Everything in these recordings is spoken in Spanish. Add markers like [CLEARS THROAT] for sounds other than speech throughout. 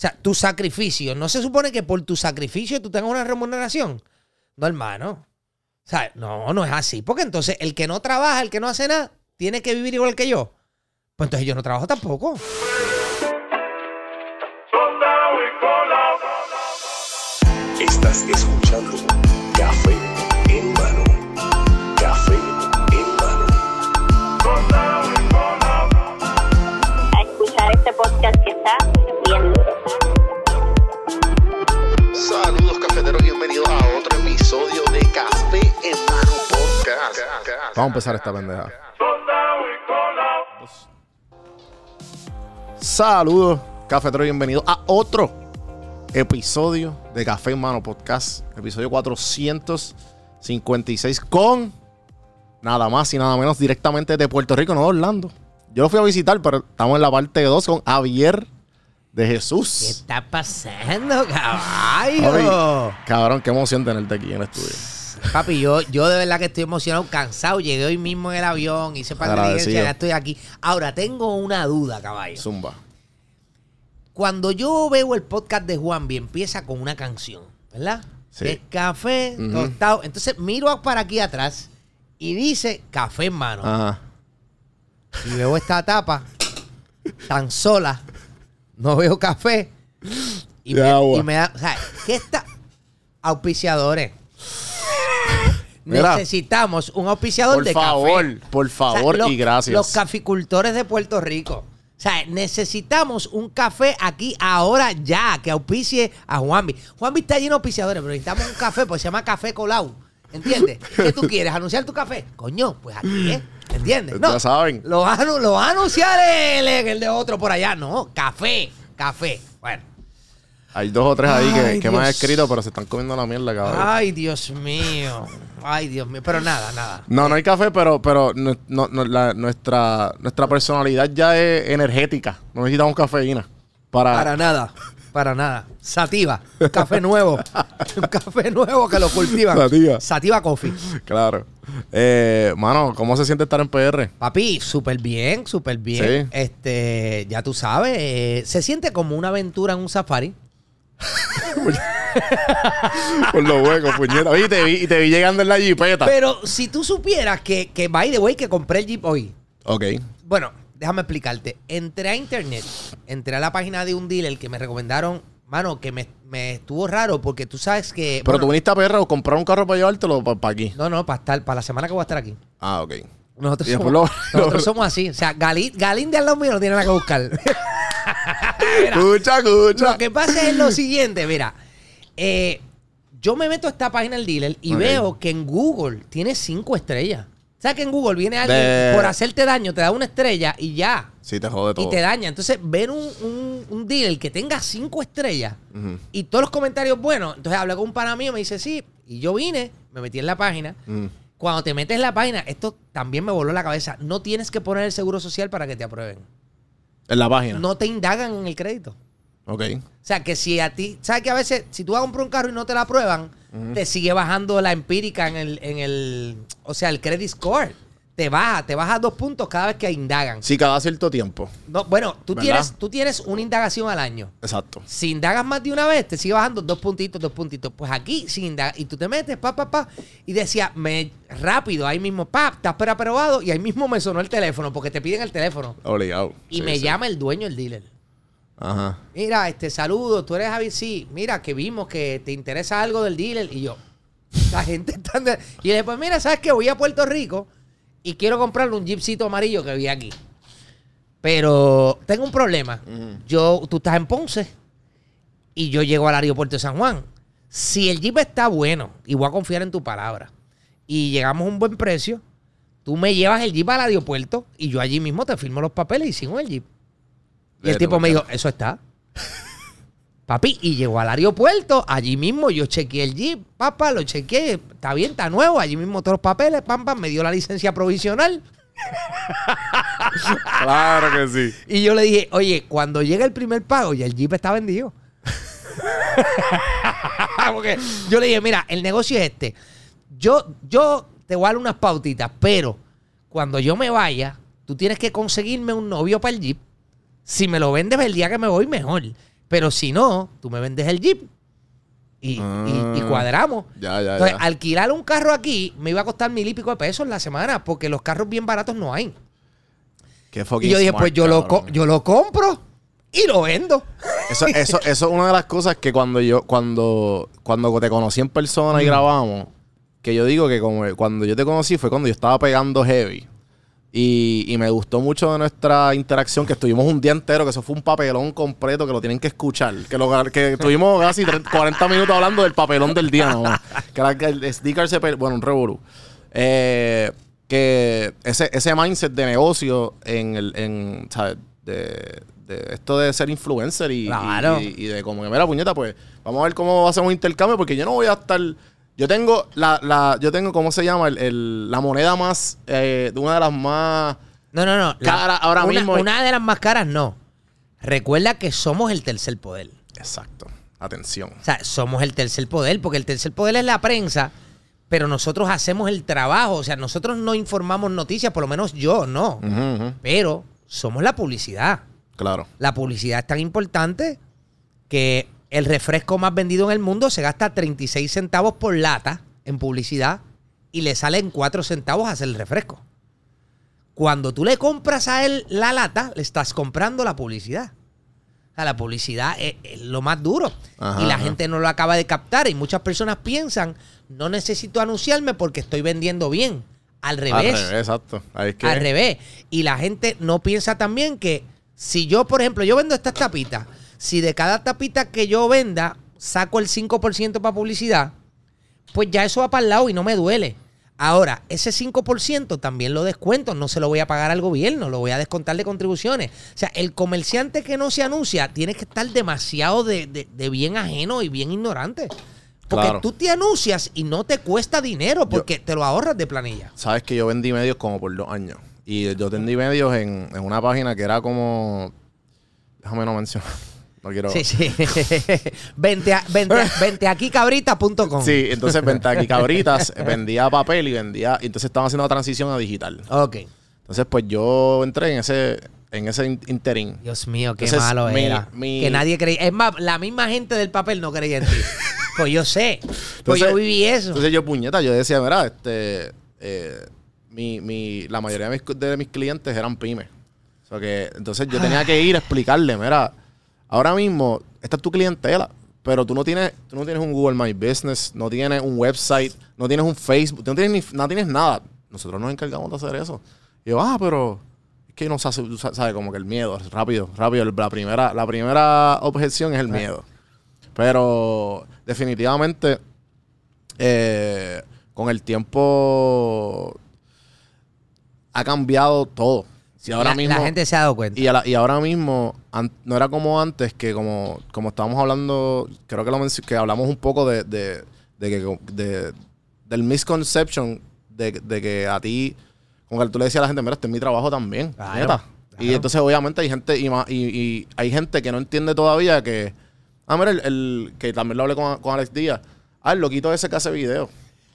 O sea, tu sacrificio, ¿no se supone que por tu sacrificio tú tengas una remuneración? No, hermano. O sea, no, no es así. Porque entonces el que no trabaja, el que no hace nada, tiene que vivir igual que yo. Pues entonces yo no trabajo tampoco. Estás Vamos a empezar esta pendeja. Saludos, cafeteros, bienvenidos a otro episodio de Café en Mano Podcast. Episodio 456 con nada más y nada menos directamente de Puerto Rico, no de Orlando. Yo lo fui a visitar, pero estamos en la parte 2 con Javier de ¿Qué Jesús. está pasando, caballo? Ay, cabrón, qué emoción tenerte aquí en el estudio. Papi, yo, yo de verdad que estoy emocionado, cansado. Llegué hoy mismo en el avión, hice par de Agradecido. diligencias, ya estoy aquí. Ahora, tengo una duda, caballo. Zumba. Cuando yo veo el podcast de Juanvi, empieza con una canción, ¿verdad? Sí. Café, Ujú. tostado. Entonces miro para aquí atrás y dice café en mano. Ajá. Y veo esta tapa tan sola. No veo café. Y, me, agua. y me da. O sea, ¿qué está? Auspiciadores. Mira. Necesitamos un auspiciador Por de favor, café. por O sea, favor los- y gracias. Los caficultores de Puerto Rico. O sea, necesitamos un café aquí ahora ya que auspicie a Juanvi. Juanvi está lleno de auspiciadores, pero necesitamos un café porque se llama Café Colau. ¿Entiendes? [LAUGHS] ¿Qué tú quieres? ¿Anunciar tu café? Coño, pues aquí es. ¿Entiendes? Ya saben. Lo va, a anu- lo va a anunciar él en el de otro por allá. No, café, café. Hay dos o tres ahí que, Ay, que me han escrito, pero se están comiendo la mierda, cabrón. Ay, Dios mío. Ay, Dios mío. Pero nada, nada. No, no hay café, pero, pero no- no- no, la- nuestra, nuestra personalidad ya es energética. No necesitamos cafeína. Para, Para nada, para nada. Sativa, café nuevo. [LAUGHS] un café nuevo que lo cultivan. Sativa. Sativa Coffee. Claro. Eh, mano, ¿cómo se siente estar en PR? Papi, súper bien, súper bien. Sí. Este, ya tú sabes, eh, se siente como una aventura en un safari. [LAUGHS] Por los huecos, puñeta. Oye, y te vi, y te vi llegando en la jipeta. Pero si tú supieras que, que by the way, que compré el Jeep hoy. Ok. Bueno, déjame explicarte. Entré a internet, entré a la página de un dealer que me recomendaron, mano, que me, me estuvo raro porque tú sabes que. Pero bueno, tú viniste a PR o comprar un carro para llevártelo para aquí. No, no, para estar, para la semana que voy a estar aquí. Ah, ok. Nosotros, somos, lo- nosotros lo- somos así. O sea, Galín, Galín de al lado mío no tiene nada que buscar. [LAUGHS] [LAUGHS] Mira, Escucha, escucha. lo que pasa es lo siguiente, mira. eh, yo me meto a esta página del dealer y veo que en Google tiene cinco estrellas. O sea que en Google viene alguien De- por hacerte daño, te da una estrella y ya. Sí, te jode todo. Y te daña. Entonces, ver un, un, un dealer que tenga cinco estrellas y todos los comentarios buenos. Entonces hablé con un pana mío, me dice sí. Y yo vine, me metí en la página. Mm. Cuando te metes en la página, esto también me voló la cabeza. No tienes que poner el seguro social para que te aprueben. En la página. No te indagan en el crédito. Ok. O sea, que si a ti, ¿sabes que a veces si tú vas a comprar un carro y no te la aprueban, te sigue bajando la empírica en el, en el, o sea, el credit score. Te baja, te baja dos puntos cada vez que indagan. Sí, cada cierto tiempo. No, bueno, tú ¿Verdad? tienes, tú tienes una indagación al año. Exacto. Si indagas más de una vez, te sigue bajando dos puntitos, dos puntitos. Pues aquí, si indagas, y tú te metes, pa, pa, pa, y decía, me, rápido, ahí mismo, pa, estás aprobado, y ahí mismo me sonó el teléfono, porque te piden el teléfono. Obligado. Y Sí, me sí. llama el dueño, el dealer. Ajá. Mira, este saludo, tú eres Javi, sí, mira, que vimos que te interesa algo del dealer. Y yo, la gente está... Y dije, pues mira, ¿sabes qué? Voy a Puerto Rico y quiero comprarle un jeepcito amarillo que vi aquí. Pero tengo un problema. Yo, tú estás en Ponce y yo llego al aeropuerto de San Juan. Si el jeep está bueno, y voy a confiar en tu palabra, y llegamos a un buen precio, tú me llevas el jeep al aeropuerto y yo allí mismo te firmo los papeles y sigo el jeep. Y el tipo me dijo, eso está. Papi, y llegó al aeropuerto, allí mismo yo chequeé el jeep, papá, lo chequeé, está bien, está nuevo, allí mismo todos los papeles, pam, pam, me dio la licencia provisional. [LAUGHS] Claro que sí. Y yo le dije, oye, cuando llega el primer pago, ya el jeep está vendido. [LAUGHS] Porque yo le dije, mira, el negocio es este. Yo, yo te voy a dar unas pautitas, pero cuando yo me vaya, tú tú tienes que conseguirme un novio para el Jeep. Si me lo vendes el día que me voy, mejor. Pero si no, tú me vendes el Jeep y, y- y Ah. cuadramos. Ya, ya, Entonces, ya. alquilar un carro aquí me iba a costar mil y pico de pesos la semana porque los carros bien baratos no hay. Qué Y yo dije, smart, pues yo lo, yo lo compro y lo vendo. Eso, eso, [LAUGHS] eso es una de las cosas que cuando yo, cuando, cuando te conocí en persona y grabamos, que yo digo que como cuando yo te conocí fue cuando yo estaba pegando heavy. Y, y me gustó mucho de nuestra interacción, que estuvimos un día entero, que eso fue un papelón completo, que lo tienen que escuchar. Que, lo, que estuvimos casi 30 40 minutos hablando del papelón del día, ¿no? [LAUGHS] Que era que el sticker se... Bueno, un revolú. Eh, que ese, ese mindset de negocio en el... En, ¿sabes? De, de esto de ser influencer y, Claro. y, y de como que, mira, puñeta, pues vamos a ver cómo hacemos un intercambio, porque yo no voy a estar... Yo tengo la, la yo tengo, ¿cómo se llama? El, el- la moneda más, eh, una de las más... No, no, no. Cara, ahora una, mismo- Una de las más caras, no. Recuerda que somos el tercer poder. Exacto. Atención. O sea, somos el tercer poder, porque el tercer poder es la prensa, pero nosotros hacemos el trabajo. O sea, nosotros no informamos noticias, por lo menos yo no. Pero somos la publicidad. Claro. La publicidad es tan importante que el refresco más vendido en el mundo se gasta 36 centavos por lata en publicidad y le salen 4 centavos hacer el refresco. Cuando tú le compras a él la lata, le estás comprando la publicidad. O sea, la publicidad es, es lo más duro. Ajá, y la ajá. gente no lo acaba de captar. Y muchas personas piensan, no necesito anunciarme porque estoy vendiendo bien. Al revés. Al revés, exacto. Ahí es que- Al revés. Y la gente no piensa también que si yo, por ejemplo, yo vendo estas tapitas, si de cada tapita que yo venda saco el 5% para publicidad, pues ya eso va para el lado y no me duele. Ahora, ese 5% también lo descuento, no se lo voy a pagar al gobierno, lo voy a descontar de contribuciones. O sea, el comerciante que no se anuncia tiene que estar demasiado de, de- de bien ajeno y bien ignorante. Porque Claro. tú te anuncias y no te cuesta dinero porque te lo ahorras de planilla. Sabes que yo vendí medios como por dos años. Y yo vendí medios en, en una página que era como. Déjame no mencionar. No quiero. Sí, sí. [LAUGHS] vente, a- vente, venteaquicabrita.com. Sí, entonces vendí aquí cabritas, [LAUGHS] vendía papel y vendía. Entonces estaba haciendo la transición a digital. Ok. Entonces, pues yo entré en ese, en ese in- interín. Dios mío, qué Entonces, malo mi- era. mi- Que nadie creía. Es más, la misma gente del papel no creía en ti. [LAUGHS] pues yo sé. Pues Entonces- yo viví eso. Entonces yo, puñeta, yo decía, mira, este, eh, mi, mi, la mayoría de mis, de mis clientes eran pymes. O sea que, entonces yo tenía que ir a explicarle, mira, ahora mismo, esta es tu clientela, pero tú no tienes, tú no tienes un Google My Business, no tienes un website, no tienes un Facebook, no tienes, ni- no tienes nada. Nosotros nos encargamos de hacer eso. Y yo, ah, pero es que no sabe, sabe como que el miedo, rápido, rápido. La primera, la primera objeción es el miedo. Pero definitivamente eh, con el tiempo ha cambiado todo. Si ahora la, mismo, la gente se ha dado cuenta. y, la- y ahora mismo an- no era como antes que como, como estábamos hablando, creo que lo que hablamos un poco de, de, de que de- del misconception de, de que a ti, como que tú le decías a la gente, mira, este es mi trabajo también. Claro, neta". Y entonces obviamente hay gente y, y, y hay gente que no entiende todavía que, ah, mira, el, el- que también lo hablé con, con Alex Díaz, ah, el loquito ese que hace video.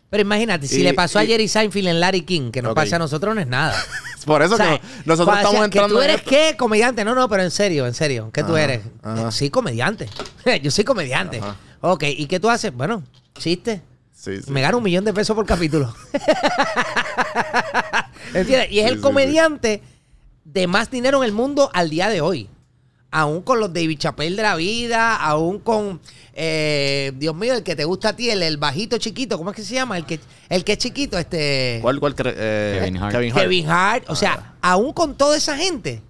Pero imagínate, si Y- le pasó a y- Jerry Seinfeld en Larry King, que nos Ok. pasa a nosotros, no es nada. [LAUGHS] Por eso O sea, que nosotros estamos decía, entrando ¿Que tú en eres esto. qué? Comediante. No, no, pero en serio, en serio. ¿Qué tú Ajá, eres? ajá. Sí, comediante. [LAUGHS] Yo soy comediante. Ajá. Ok, ¿y qué tú haces? Bueno, chiste. Sí, sí. Me gano un millón de pesos por capítulo. [LAUGHS] ¿Entiendes? Y es Sí, el comediante de más dinero en el mundo al día de hoy. Aún con los David Chappelle de la vida, aún con, eh, Dios mío, el que te gusta a ti, el, el bajito chiquito, ¿cómo es que se llama? El que, el que es chiquito, este... ¿Cuál, cuál eh, Kevin Hart. Kevin Hart. Kevin Hart. O sea, aún con toda esa gente,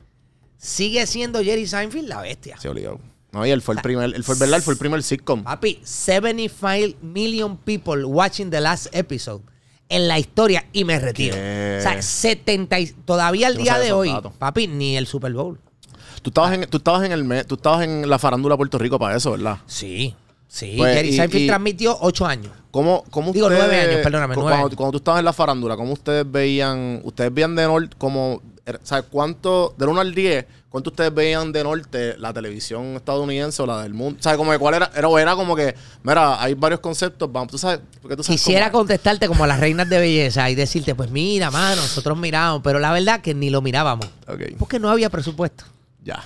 sigue siendo Jerry Seinfeld la bestia. Sí, obligado. No, y él fue el primer, él fue, ¿verdad? Él fue el primer sitcom. Papi, 75 million people watching the last episode en la historia y me retiro. ¿Qué? O sea, 70 y- todavía al día de hoy, datos. papi, ni el Super Bowl. Tú estabas en, tú estabas en el tú estabas en la farándula de Puerto Rico para eso, ¿verdad? Sí, sí. Pues, Jerry Seinfeld y- transmitió 8 años. ¿Cómo, cómo Digo, ustedes- nueve años, perdóname, cu- nueve cuando, años. cuando tú estabas en la farándula, ¿cómo ustedes veían, ustedes veían de norte como o sea, ¿cuánto, del 1 al 10, cuánto ustedes veían de norte la televisión estadounidense o la del mundo? Sea, como que cuál era, era, era como que, mira, hay varios conceptos, vamos, tú sabes, porque tú sabes Quisiera cómo contestarte como las reinas de belleza y decirte, pues mira, mano, nosotros miramos, pero la verdad que ni lo mirábamos. Porque no había presupuesto. Ya.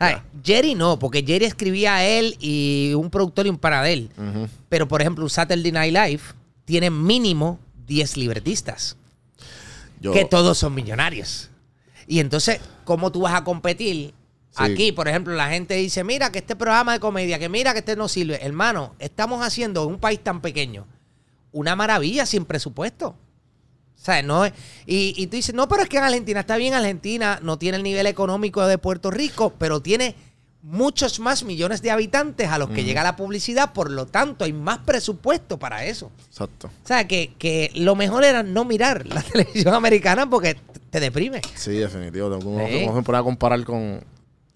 Ay. Jerry no, porque Jerry escribía a él y un productor y un pana de él. Pero, por ejemplo, un Saturday Night Live tiene mínimo 10 libretistas, Yo, que todos son millonarios. Y entonces, ¿cómo tú vas a competir? Sí. Aquí, por ejemplo, la gente dice, mira que este programa de comedia, que mira que este no sirve. Hermano, estamos haciendo en un país tan pequeño una maravilla sin presupuesto. Sea, no y, y tú dices, no, pero es que en Argentina está bien, Argentina no tiene el nivel económico de Puerto Rico, pero tiene muchos más millones de habitantes a los que llega la publicidad, por lo tanto hay más presupuesto para eso. Exacto. O sea, que, que lo mejor era no mirar la [LAUGHS] televisión americana porque te deprime. Sí, definitivo. Tengo que Sí. uno se pone a comparar con.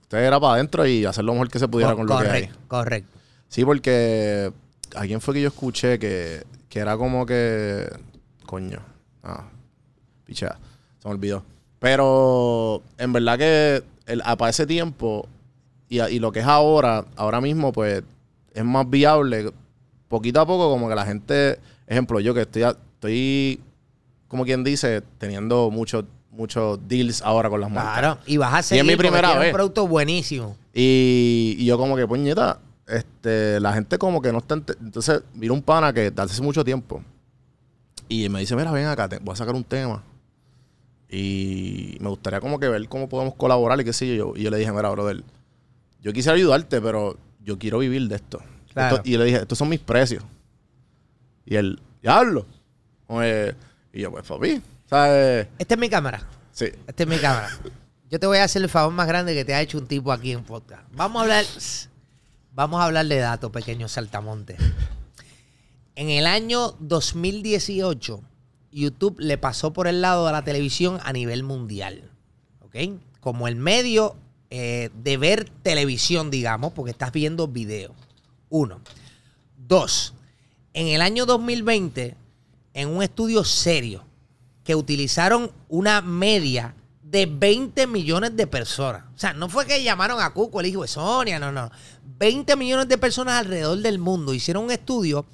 Usted era para adentro y hacer lo mejor que se pudiera con lo que hay. correcto, correcto. Sí, porque a quién fue que yo escuché que, que era como que. Coño. Ah, pichea. Se me olvidó. Pero en verdad que el, a- para ese tiempo y, lo que es ahora, ahora mismo, pues es más viable. Poquito a poco, como que la gente. Ejemplo, yo que estoy, estoy como quien dice, teniendo muchos muchos deals ahora con las marcas. Claro, y vas a Y es seguir mi primera vez. un producto buenísimo. Y, y yo como que, puñeta, este, la gente como que no está... Entonces, mira un pana que hace mucho tiempo. Y me dice, mira, ven acá, te- voy a sacar un tema. Y me gustaría como que ver cómo podemos colaborar y qué sé yo. Y yo le dije, mira, brother, yo quisiera ayudarte, pero yo quiero vivir de esto. Claro. Esto- y le dije, estos son mis precios. Y él, diablo. Oye, y yo, pues, papi, ¿sabes? Esta es mi cámara. Sí. Esta es mi cámara. Yo te voy a hacer el favor más grande que te ha hecho un tipo aquí en podcast. Vamos a hablar, vamos a hablar de datos, pequeño saltamonte. En el año 2018, YouTube le pasó por el lado de la televisión a nivel mundial. ¿Ok? Como el medio eh, de ver televisión, digamos, porque estás viendo video. Uno. Dos. En el año 2020, en un estudio serio, que utilizaron una media de 20 millones de personas. O sea, no fue que llamaron a Cuco, el hijo de Sonia, no, no. 20 millones de personas alrededor del mundo hicieron un estudio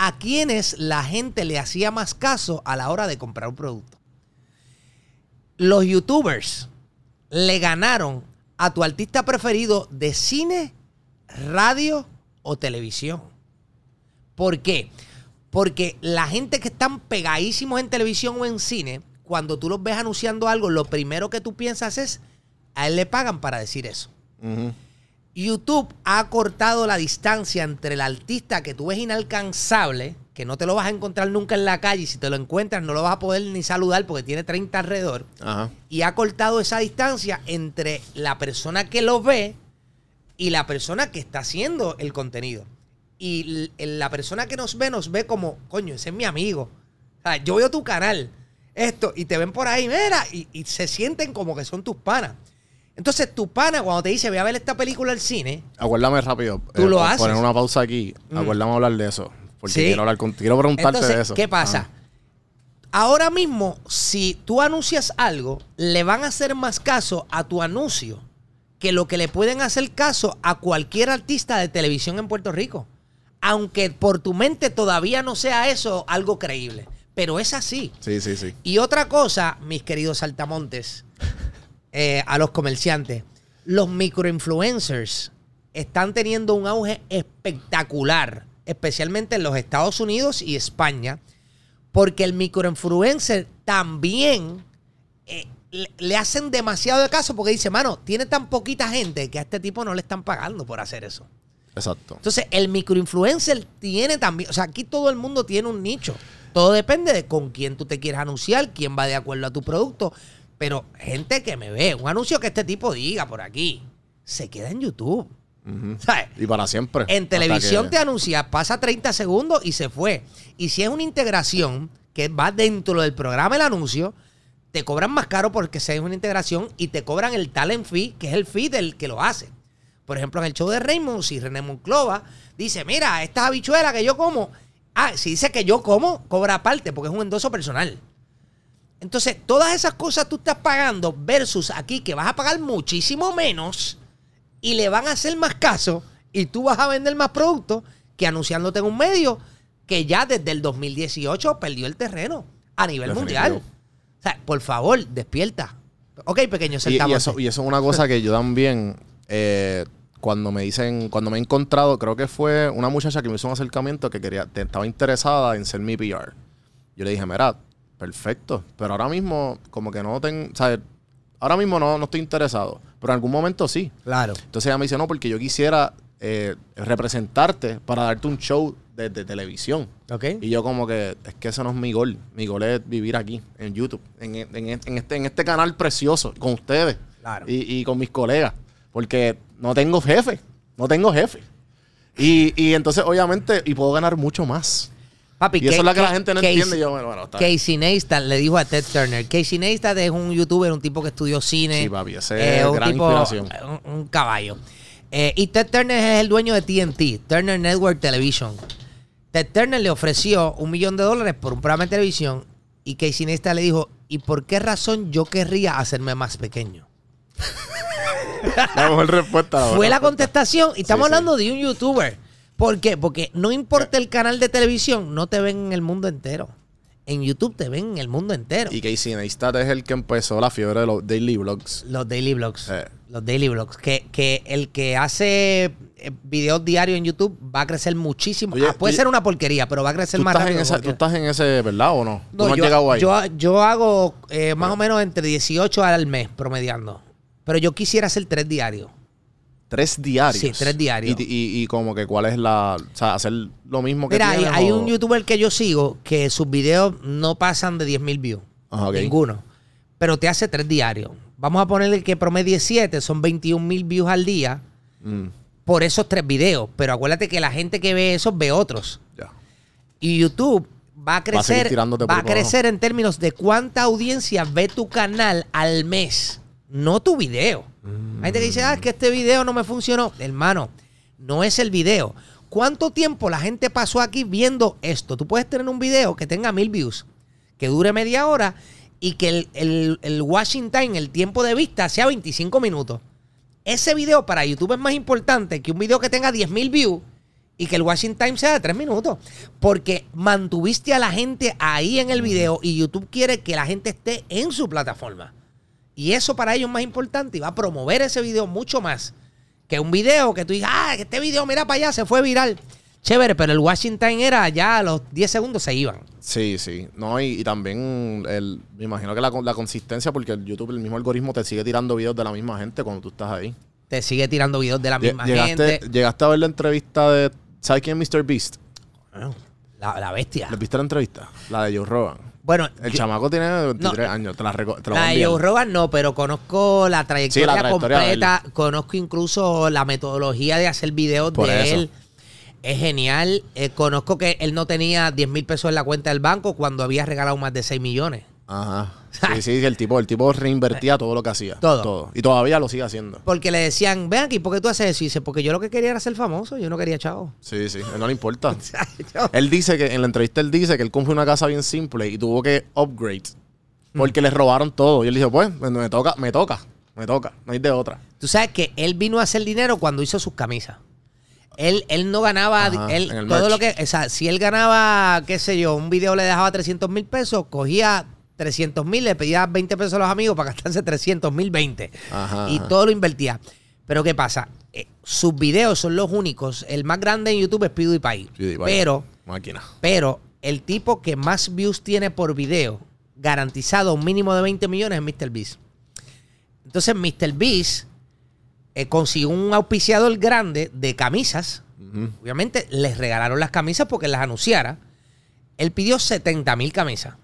a quienes la gente le hacía más caso a la hora de comprar un producto. Los youtubers le ganaron a tu artista preferido de cine, radio o televisión. ¿Por qué? Porque la gente que están pegadísimos en televisión o en cine, cuando tú los ves anunciando algo, lo primero que tú piensas es, a él le pagan para decir eso. YouTube ha cortado la distancia entre el artista que tú ves inalcanzable, que no te lo vas a encontrar nunca en la calle, y si te lo encuentras no lo vas a poder ni saludar porque tiene 30 alrededor, Ajá. y ha cortado esa distancia entre la persona que lo ve y la persona que está haciendo el contenido. Y la persona que nos ve nos ve como, coño, ese es mi amigo. O sea, yo veo tu canal, esto, y te ven por ahí, mira, y, y se sienten como que son tus panas. Entonces, tu pana, cuando te dice, voy a ver esta película al cine, Acuérdame rápido. Tú lo por haces. Poner una pausa aquí. Mm. Acuérdame hablar de eso. Porque Sí. quiero hablar con, quiero preguntarte Entonces, de eso. ¿qué pasa? Ajá. Ahora mismo, si tú anuncias algo, le van a hacer más caso a tu anuncio que lo que le pueden hacer caso a cualquier artista de televisión en Puerto Rico. Aunque por tu mente todavía no sea eso algo creíble. Pero es así. Sí, sí, sí. Y otra cosa, mis queridos saltamontes, eh, a los comerciantes, los microinfluencers están teniendo un auge espectacular, especialmente en los Estados Unidos y España, porque el microinfluencer también eh, le, hacen demasiado de caso porque dice, mano, tiene tan poquita gente que a este tipo no le están pagando por hacer eso. Exacto. Entonces, el microinfluencer tiene también, o sea, aquí todo el mundo tiene un nicho. Todo depende de con quién tú te quieres anunciar, quién va de acuerdo a tu producto. Pero gente que me ve, un anuncio que este tipo diga por aquí, se queda en YouTube. ¿Sabes? Y para siempre. En televisión que- te anuncia, pasa 30 segundos y se fue. Y si es una integración que va dentro del programa el anuncio, te cobran más caro porque sea una integración y te cobran el talent fee, que es el fee del que lo hace. Por ejemplo, en el show de Raymond, si René Monclova dice, mira, estas habichuelas que yo como, ah, si dice que yo como, cobra aparte porque es un endoso personal. Entonces, todas esas cosas tú estás pagando versus aquí que vas a pagar muchísimo menos y le van a hacer más caso y tú vas a vender más productos que anunciándote en un medio que ya desde el 2018 perdió el terreno a nivel Definitivo. mundial. O sea, por favor, despierta. Ok, pequeño, Y, y eso, y eso es una cosa que yo también, eh, cuando me dicen, cuando me he encontrado, creo que fue una muchacha que me hizo un acercamiento que quería, estaba interesada en ser mi PR. Yo le dije, mira, perfecto, pero ahora mismo como que no tengo, ¿sabes? Ahora mismo no, no estoy interesado, pero en algún momento sí. Claro. Entonces ella me dice, no, porque yo quisiera eh, representarte para darte un show de, de televisión. Ok. Y yo como que, es que ese no es mi gol. Mi gol es vivir aquí, en YouTube, en, en- en este, en este canal precioso, con ustedes Claro. y, y con mis colegas. Porque no tengo jefe, no tengo jefe. Y, y entonces, obviamente, y puedo ganar mucho más. Papi, Y eso es lo que la gente no Casey- entiende. Y yo, bueno, bueno. Casey Neistat le dijo a Ted Turner. Casey Neistat es un youtuber, un tipo que estudió cine. Sí, papi, ese es un gran inspiración. Un, un caballo. Eh, y Ted Turner es el dueño de TNT, Turner Network Television. Ted Turner le ofreció un millón de dólares por un programa de televisión y Casey Neistat le dijo, ¿y por qué razón yo querría hacerme más pequeño? [LAUGHS] La mejor respuesta. Fue la respuesta. contestación y estamos Sí, sí. hablando de un youtuber. ¿Por qué? Porque no importa el canal de televisión, no te ven en el mundo entero. En YouTube te ven en el mundo entero. Y Casey Neistat es el que empezó la fiebre de los daily vlogs. Los daily vlogs. Eh. Los daily vlogs. Que, que el que hace eh, videos diarios en YouTube va a crecer muchísimo. Oye, Ah, puede oye, ser una porquería, pero va a crecer ¿Tú más rápido. en esa- porque- tú estás en ese, ¿verdad o no? ¿Tú No, no has yo, llegado ahí? yo, yo hago eh, más o menos entre 18 al mes promediando. Pero yo quisiera hacer tres diarios. Tres diarios. Sí, tres diarios. Y, y- y como que cuál es la... O sea, hacer lo mismo que Mira, hay, tienes hay o- un youtuber que yo sigo que sus videos no pasan de 10 mil views. Ajá, ok. Ninguno. Pero te hace tres diarios. Vamos a ponerle que promedie 7, son 21 mil views al día Mm, por esos tres videos. Pero acuérdate que la gente que ve esos ve otros. Y YouTube va a crecer, va a ahí para crecer en términos de cuánta audiencia ve tu canal al mes, no tu video. Hay gente que dice, ah, es que este video no me funcionó. Hermano, no es el video. ¿Cuánto tiempo la gente pasó aquí viendo esto? Tú puedes tener un video que tenga mil views, que dure media hora y que el, el, el watching time, el tiempo de vista, sea 25 minutos. Ese video para YouTube es más importante que un video que tenga 10.000 views y que el watching time sea de 3 minutos. Porque mantuviste a la gente ahí en el video y YouTube quiere que la gente esté en su plataforma. Y eso para ellos es más importante y va a promover ese video mucho más que un video que tú digas, ah, este video, mira para allá, se fue viral. Chévere, pero el watching time era ya a los 10 segundos se iban. Sí, sí. No, y, y también el, me imagino que la, la consistencia, porque el YouTube, el mismo algoritmo, te sigue tirando videos de la misma gente cuando tú estás ahí. Te sigue tirando videos de la misma Llegaste, gente. llegaste a ver la entrevista de. ¿Sabes quién es Mr. Beast? La, la bestia. ¿Le viste la entrevista? La de Joe Rogan. Bueno, El yo- chamaco tiene 23 No. años. Te la, reco- te la voy La a de enviar. Joe Rogan no, pero conozco la trayectoria, Sí, la trayectoria de completa. Conozco incluso la metodología de hacer videos Por de eso. él. Es genial. Eh, conozco que él no tenía 10 mil pesos en la cuenta del banco cuando había regalado más de 6 millones. Ajá. Sí, sí, el tipo, el tipo reinvertía todo lo que hacía. Todo. Y todavía lo sigue haciendo. Porque le decían, ven aquí, ¿por qué tú haces eso? Y dice, porque yo lo que quería era ser famoso, yo no quería chavo. Sí, sí. No le importa. [LAUGHS] Él dice que en la entrevista él dice que él compró una casa bien simple y tuvo que upgrade porque le robaron todo. Y él dijo, pues, me, toca, me toca, me toca, no hay de otra. Tú sabes que él vino a hacer dinero cuando hizo sus camisas. Él, él no ganaba, Ajá, él, todo merch. lo que, o sea, si él ganaba, qué sé yo, un video le dejaba 300 mil pesos, cogía 300 mil, le pedía 20 pesos a los amigos para gastarse 300 mil 20. Ajá, y ajá. todo lo invertía. Pero ¿qué pasa? Eh, sus videos son los únicos. El más grande en YouTube es PewDiePie. PewDiePie. Pero, Máquina. pero el tipo que más views tiene por video, garantizado un mínimo de 20 millones, es MrBeast. Entonces, MrBeast eh, consiguió un auspiciador grande de camisas. Obviamente, les regalaron las camisas porque las anunciara. Él pidió 70 mil camisas.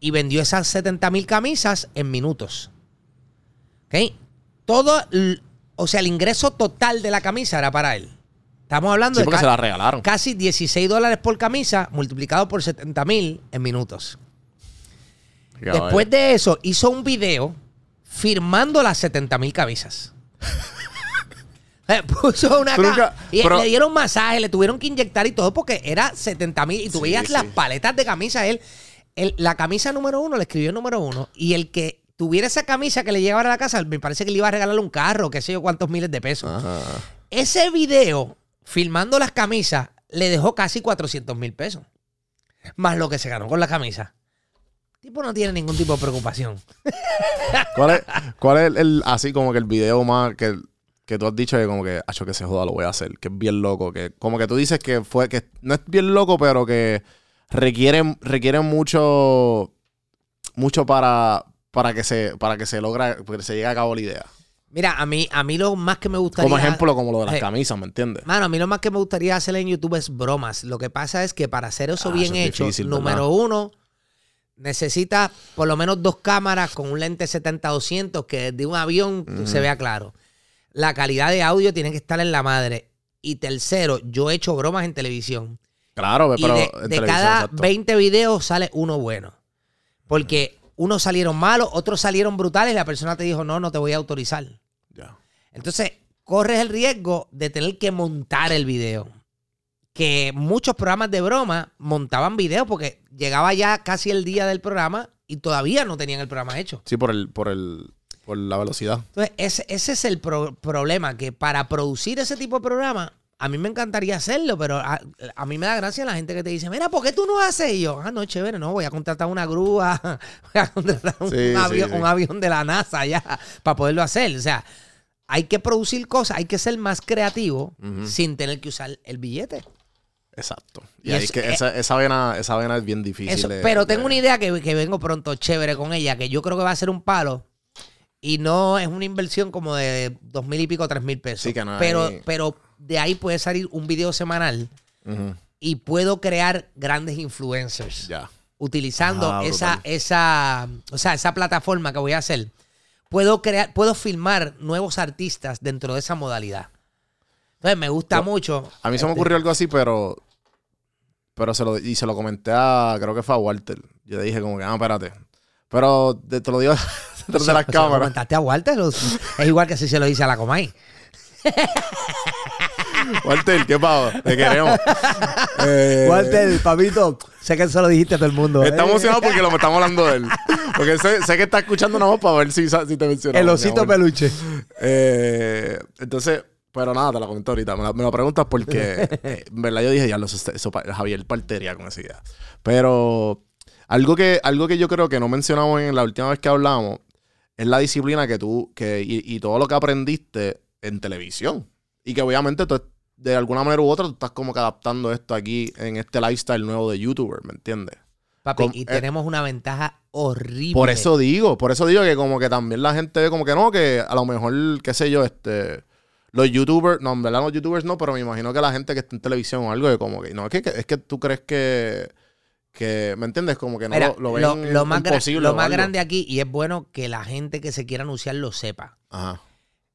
Y vendió esas 70 mil camisas en minutos. ¿Ok? Todo, o sea, el ingreso total de la camisa era para él. Estamos hablando Sí, de porque ca- se la regalaron. casi 16 dólares por camisa multiplicado por 70 mil en minutos. Ya, Después vaya. de eso, hizo un video firmando las 70 mil camisas. [LAUGHS] Puso una caja y pero- le dieron masaje, le tuvieron que inyectar y todo porque era 70 mil y tú Sí, veías sí. las paletas de camisa él. El- la camisa número uno le escribió número uno y el que tuviera esa camisa que le llegaba a la casa, me parece que le iba a regalar un carro, qué sé yo, cuántos miles de pesos. Ajá. Ese video, filmando las camisas, le dejó casi 400 mil pesos. Más lo que se ganó con la camisa. El tipo no tiene ningún tipo de preocupación. [LAUGHS] ¿Cuál es, cuál es el, el- así como que el video más que, que tú has dicho que como que, acho que se joda, lo voy a hacer, que es bien loco, que como que tú dices que fue, que no es bien loco, pero que requiere, requiere mucho, mucho para, para que se, para que se logra, que se llegue a cabo la idea. Mira, a mí, a mí lo más que me gustaría... Como ejemplo, como lo de las Eh, camisas, ¿me entiendes? Mano, a mí lo más que me gustaría hacer en YouTube es bromas. Lo que pasa es que para hacer eso Ah, bien eso es hecho, difícil, ¿verdad? número uno, necesita por lo menos dos cámaras con un lente 70-200 que de un avión se vea claro. La calidad de audio tiene que estar en la madre. Y tercero, yo he hecho bromas en televisión. Claro, Y pero de, en de cada exacto. 20 videos sale uno bueno. Porque unos salieron malos, otros salieron brutales y la persona te dijo, no, no te voy a autorizar. Ya. Entonces, corres el riesgo de tener que montar el video. Que muchos programas de broma montaban videos porque llegaba ya casi el día del programa y todavía no tenían el programa hecho. Sí, por el, por el, por la velocidad. Entonces, ese, ese es el pro- problema, que para producir ese tipo de programa, a mí me encantaría hacerlo, pero a, a mí me da gracia la gente que te dice, mira, ¿por qué tú no haces? Y yo, ah, no, chévere, no, voy a contratar una grúa, [LAUGHS] voy a contratar un, Sí, avión, sí. un avión de la NASA ya para poderlo hacer. O sea, hay que producir cosas, hay que ser más creativo sin tener que usar el billete. Exacto. Y Y, es- que esa, esa vena, esa vena es bien difícil. Eso, de- pero de- tengo una idea que, que vengo pronto chévere con ella, que yo creo que va a ser un palo. Y no es una inversión como de dos mil y pico, tres mil pesos. Sí, que no pero de ahí puede salir un video semanal y puedo crear grandes influencers. Ya. Utilizando Ah, esa, esa, o sea, esa plataforma que voy a hacer. Puedo crear, puedo filmar nuevos artistas dentro de esa modalidad. Entonces me gusta Yo- mucho. A mí se me este, ocurrió algo así, pero. Pero se lo, y se lo comenté a. Creo que fue a Walter. Yo le dije, como que, ah, espérate. Pero te, te lo digo [LAUGHS] detrás de las se lo cámaras. comentaste a Walter, es igual que si se lo dice a la Comay. [LAUGHS] Walter, ¿qué pasa? Te queremos. Eh, Walter, papito, sé que eso lo dijiste a todo el mundo. Está ¿eh? emocionado porque lo estamos hablando de él. Porque sé, sé que está escuchando nada más para ver si, si te mencionó. El osito peluche. Eh, entonces, pero nada, te la comento ahorita. Me, la- me lo preguntas porque, [LAUGHS] en verdad, yo dije, ya, los, eso, Javier partería con esa idea. Pero algo que, algo que yo creo que no mencionamos en la última vez que hablamos es la disciplina que tú, que, y, y todo lo que aprendiste en televisión. Y que obviamente tú, de alguna manera u otra, tú estás como que adaptando esto aquí en este lifestyle nuevo de YouTuber, ¿me entiendes? Papi, Com- y eh, tenemos una ventaja horrible. Por eso digo, por eso digo que como que también la gente ve como que no, que a lo mejor, qué sé yo, este, los youtubers, no, en verdad los youtubers no, pero me imagino que la gente que está en televisión o algo, de como que, no, es que, que- es que tú crees que, que, ¿me entiendes? Como que no Mira, lo, lo ven lo más, imposible lo más grande aquí, y es bueno que la gente que se quiera anunciar lo sepa. Ajá.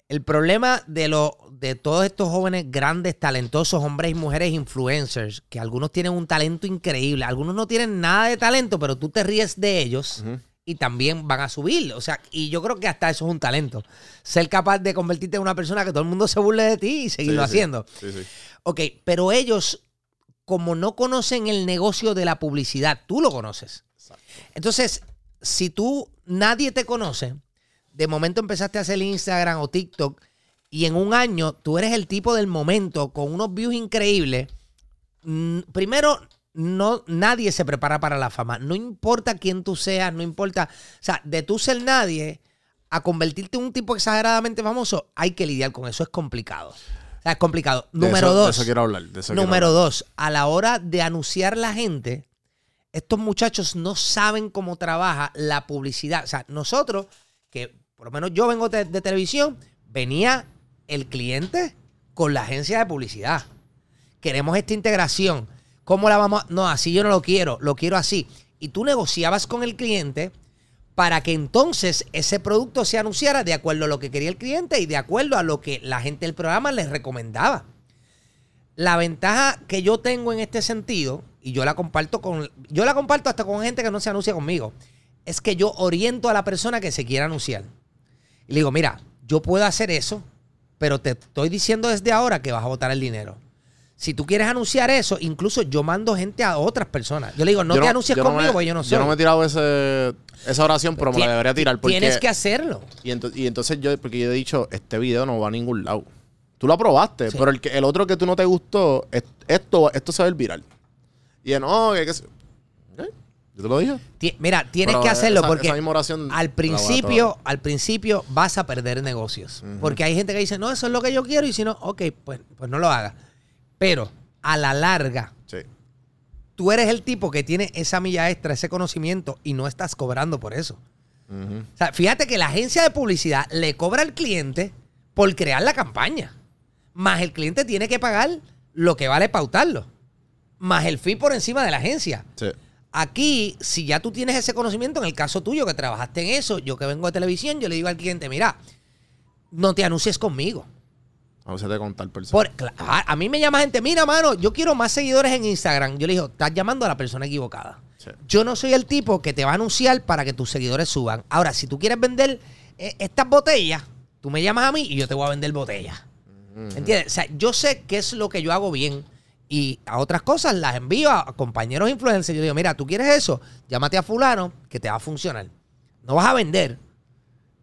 El problema de, lo, de todos estos jóvenes grandes, talentosos, hombres y mujeres influencers, que algunos tienen un talento increíble, algunos no tienen nada de talento, pero tú te ríes de ellos y también van a subir. O sea, y yo creo que hasta eso es un talento. Ser capaz de convertirte en una persona que todo el mundo se burle de ti y seguirlo Sí, haciendo. Sí, sí. Ok, pero ellos, como no conocen el negocio de la publicidad, tú lo conoces. Entonces, si tú, nadie te conoce, de momento empezaste a hacer Instagram o TikTok y en un año tú eres el tipo del momento con unos views increíbles, mm, primero, no, nadie se prepara para la fama. No importa quién tú seas, no importa. O sea, de tú ser nadie a convertirte en un tipo exageradamente famoso, hay que lidiar con eso. Es complicado. O sea, es complicado. De Número eso- dos. De eso quiero hablar. de eso quiero Número hablar. dos, a la hora de anunciar la gente, estos muchachos no saben cómo trabaja la publicidad. O sea, nosotros, que por lo menos yo vengo de, televisión, venía el cliente con la agencia de publicidad. Queremos esta integración. ¿Cómo la vamos a.? No, así yo no lo quiero, lo quiero así. Y tú negociabas con el cliente para que entonces ese producto se anunciara de acuerdo a lo que quería el cliente y de acuerdo a lo que la gente del programa les recomendaba. La ventaja que yo tengo en este sentido, y yo la comparto con, yo la comparto hasta con gente que no se anuncia conmigo, es que yo oriento a la persona que se quiera anunciar. Y le digo, mira, yo puedo hacer eso, pero te estoy diciendo desde ahora que vas a botar el dinero. Si tú quieres anunciar eso, incluso yo mando gente a otras personas. Yo le digo, no Yo te anuncies yo conmigo me- porque yo no soy. Yo no me he tirado ese, esa oración, pero me la debería tirar. Porque, Tienes que hacerlo. y, ento- y entonces yo, porque yo he dicho, este video no va a ningún lado. Tú lo aprobaste, Sí. pero el, que, el otro que tú no te gustó, es- esto, esto se va a ir viral. Y no, que, que Yo te lo dije. Ti- Mira, tienes Pero que hacerlo esa- porque esa misma oración al la principio, al principio vas a perder negocios. Porque hay gente que dice, no, eso es lo que yo quiero y si no, ok, pues, pues no lo hagas. Pero a la larga, Sí. tú eres el tipo que tiene esa milla extra, ese conocimiento y no estás cobrando por eso. Ujú. O sea, fíjate que la agencia de publicidad le cobra al cliente por crear la campaña. Más el cliente tiene que pagar lo que vale pautarlo. Más el fee por encima de la agencia. Sí. Aquí, si ya tú tienes ese conocimiento, en el caso tuyo que trabajaste en eso, yo que vengo de televisión, yo le digo al cliente, mira, no te anuncies conmigo. A contar persona. Por- cla- a, a mí me llama gente, mira, mano, yo quiero más seguidores en Instagram. Yo le digo, estás llamando a la persona equivocada. Sí. Yo no soy el tipo que te va a anunciar para que tus seguidores suban. Ahora, si tú quieres vender eh, estas botellas, tú me llamas a mí y yo te voy a vender botellas. ¿Entiendes? O sea, yo sé qué es lo que yo hago bien y a otras cosas las envío a, compañeros influencers. Yo digo, mira, tú quieres eso, llámate a fulano que te va a funcionar. No vas a vender,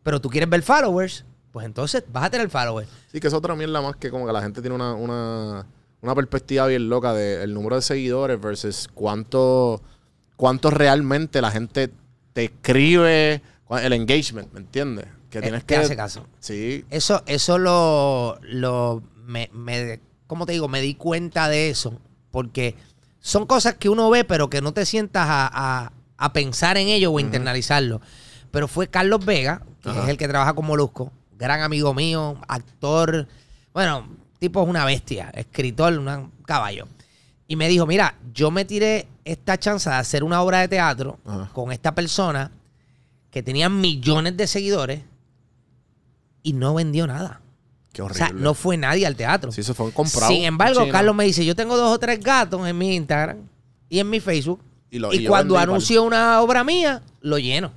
pero tú quieres ver followers, pues entonces vas a tener followers. Sí, que es otra mierda más que como que la gente tiene una, una, una perspectiva bien loca del número de seguidores versus cuánto, cuánto realmente la gente te escribe, el engagement, ¿me entiendes? Que Eh, tienes que... hace caso. Sí, Eso, eso lo, lo me, me- ¿cómo te digo? Me di cuenta de eso. Porque son cosas que uno ve, pero que no te sientas a, a- a pensar en ello o internalizarlo. Pero fue Carlos Vega, que Ajá. es el que trabaja con Molusco, gran amigo mío, actor, bueno, tipo es una bestia, escritor, un caballo. Y me dijo, mira, yo me tiré esta chance de hacer una obra de teatro Ajá. con esta persona que tenía millones de seguidores y no vendió nada. Qué O horrible. sea, no fue nadie al teatro. Sí, se fue comprado. Sin embargo, China. Carlos me dice, yo tengo dos o tres gatos en mi Instagram y en mi Facebook. Y lo- Y, y yo cuando anuncio una obra mía, lo lleno.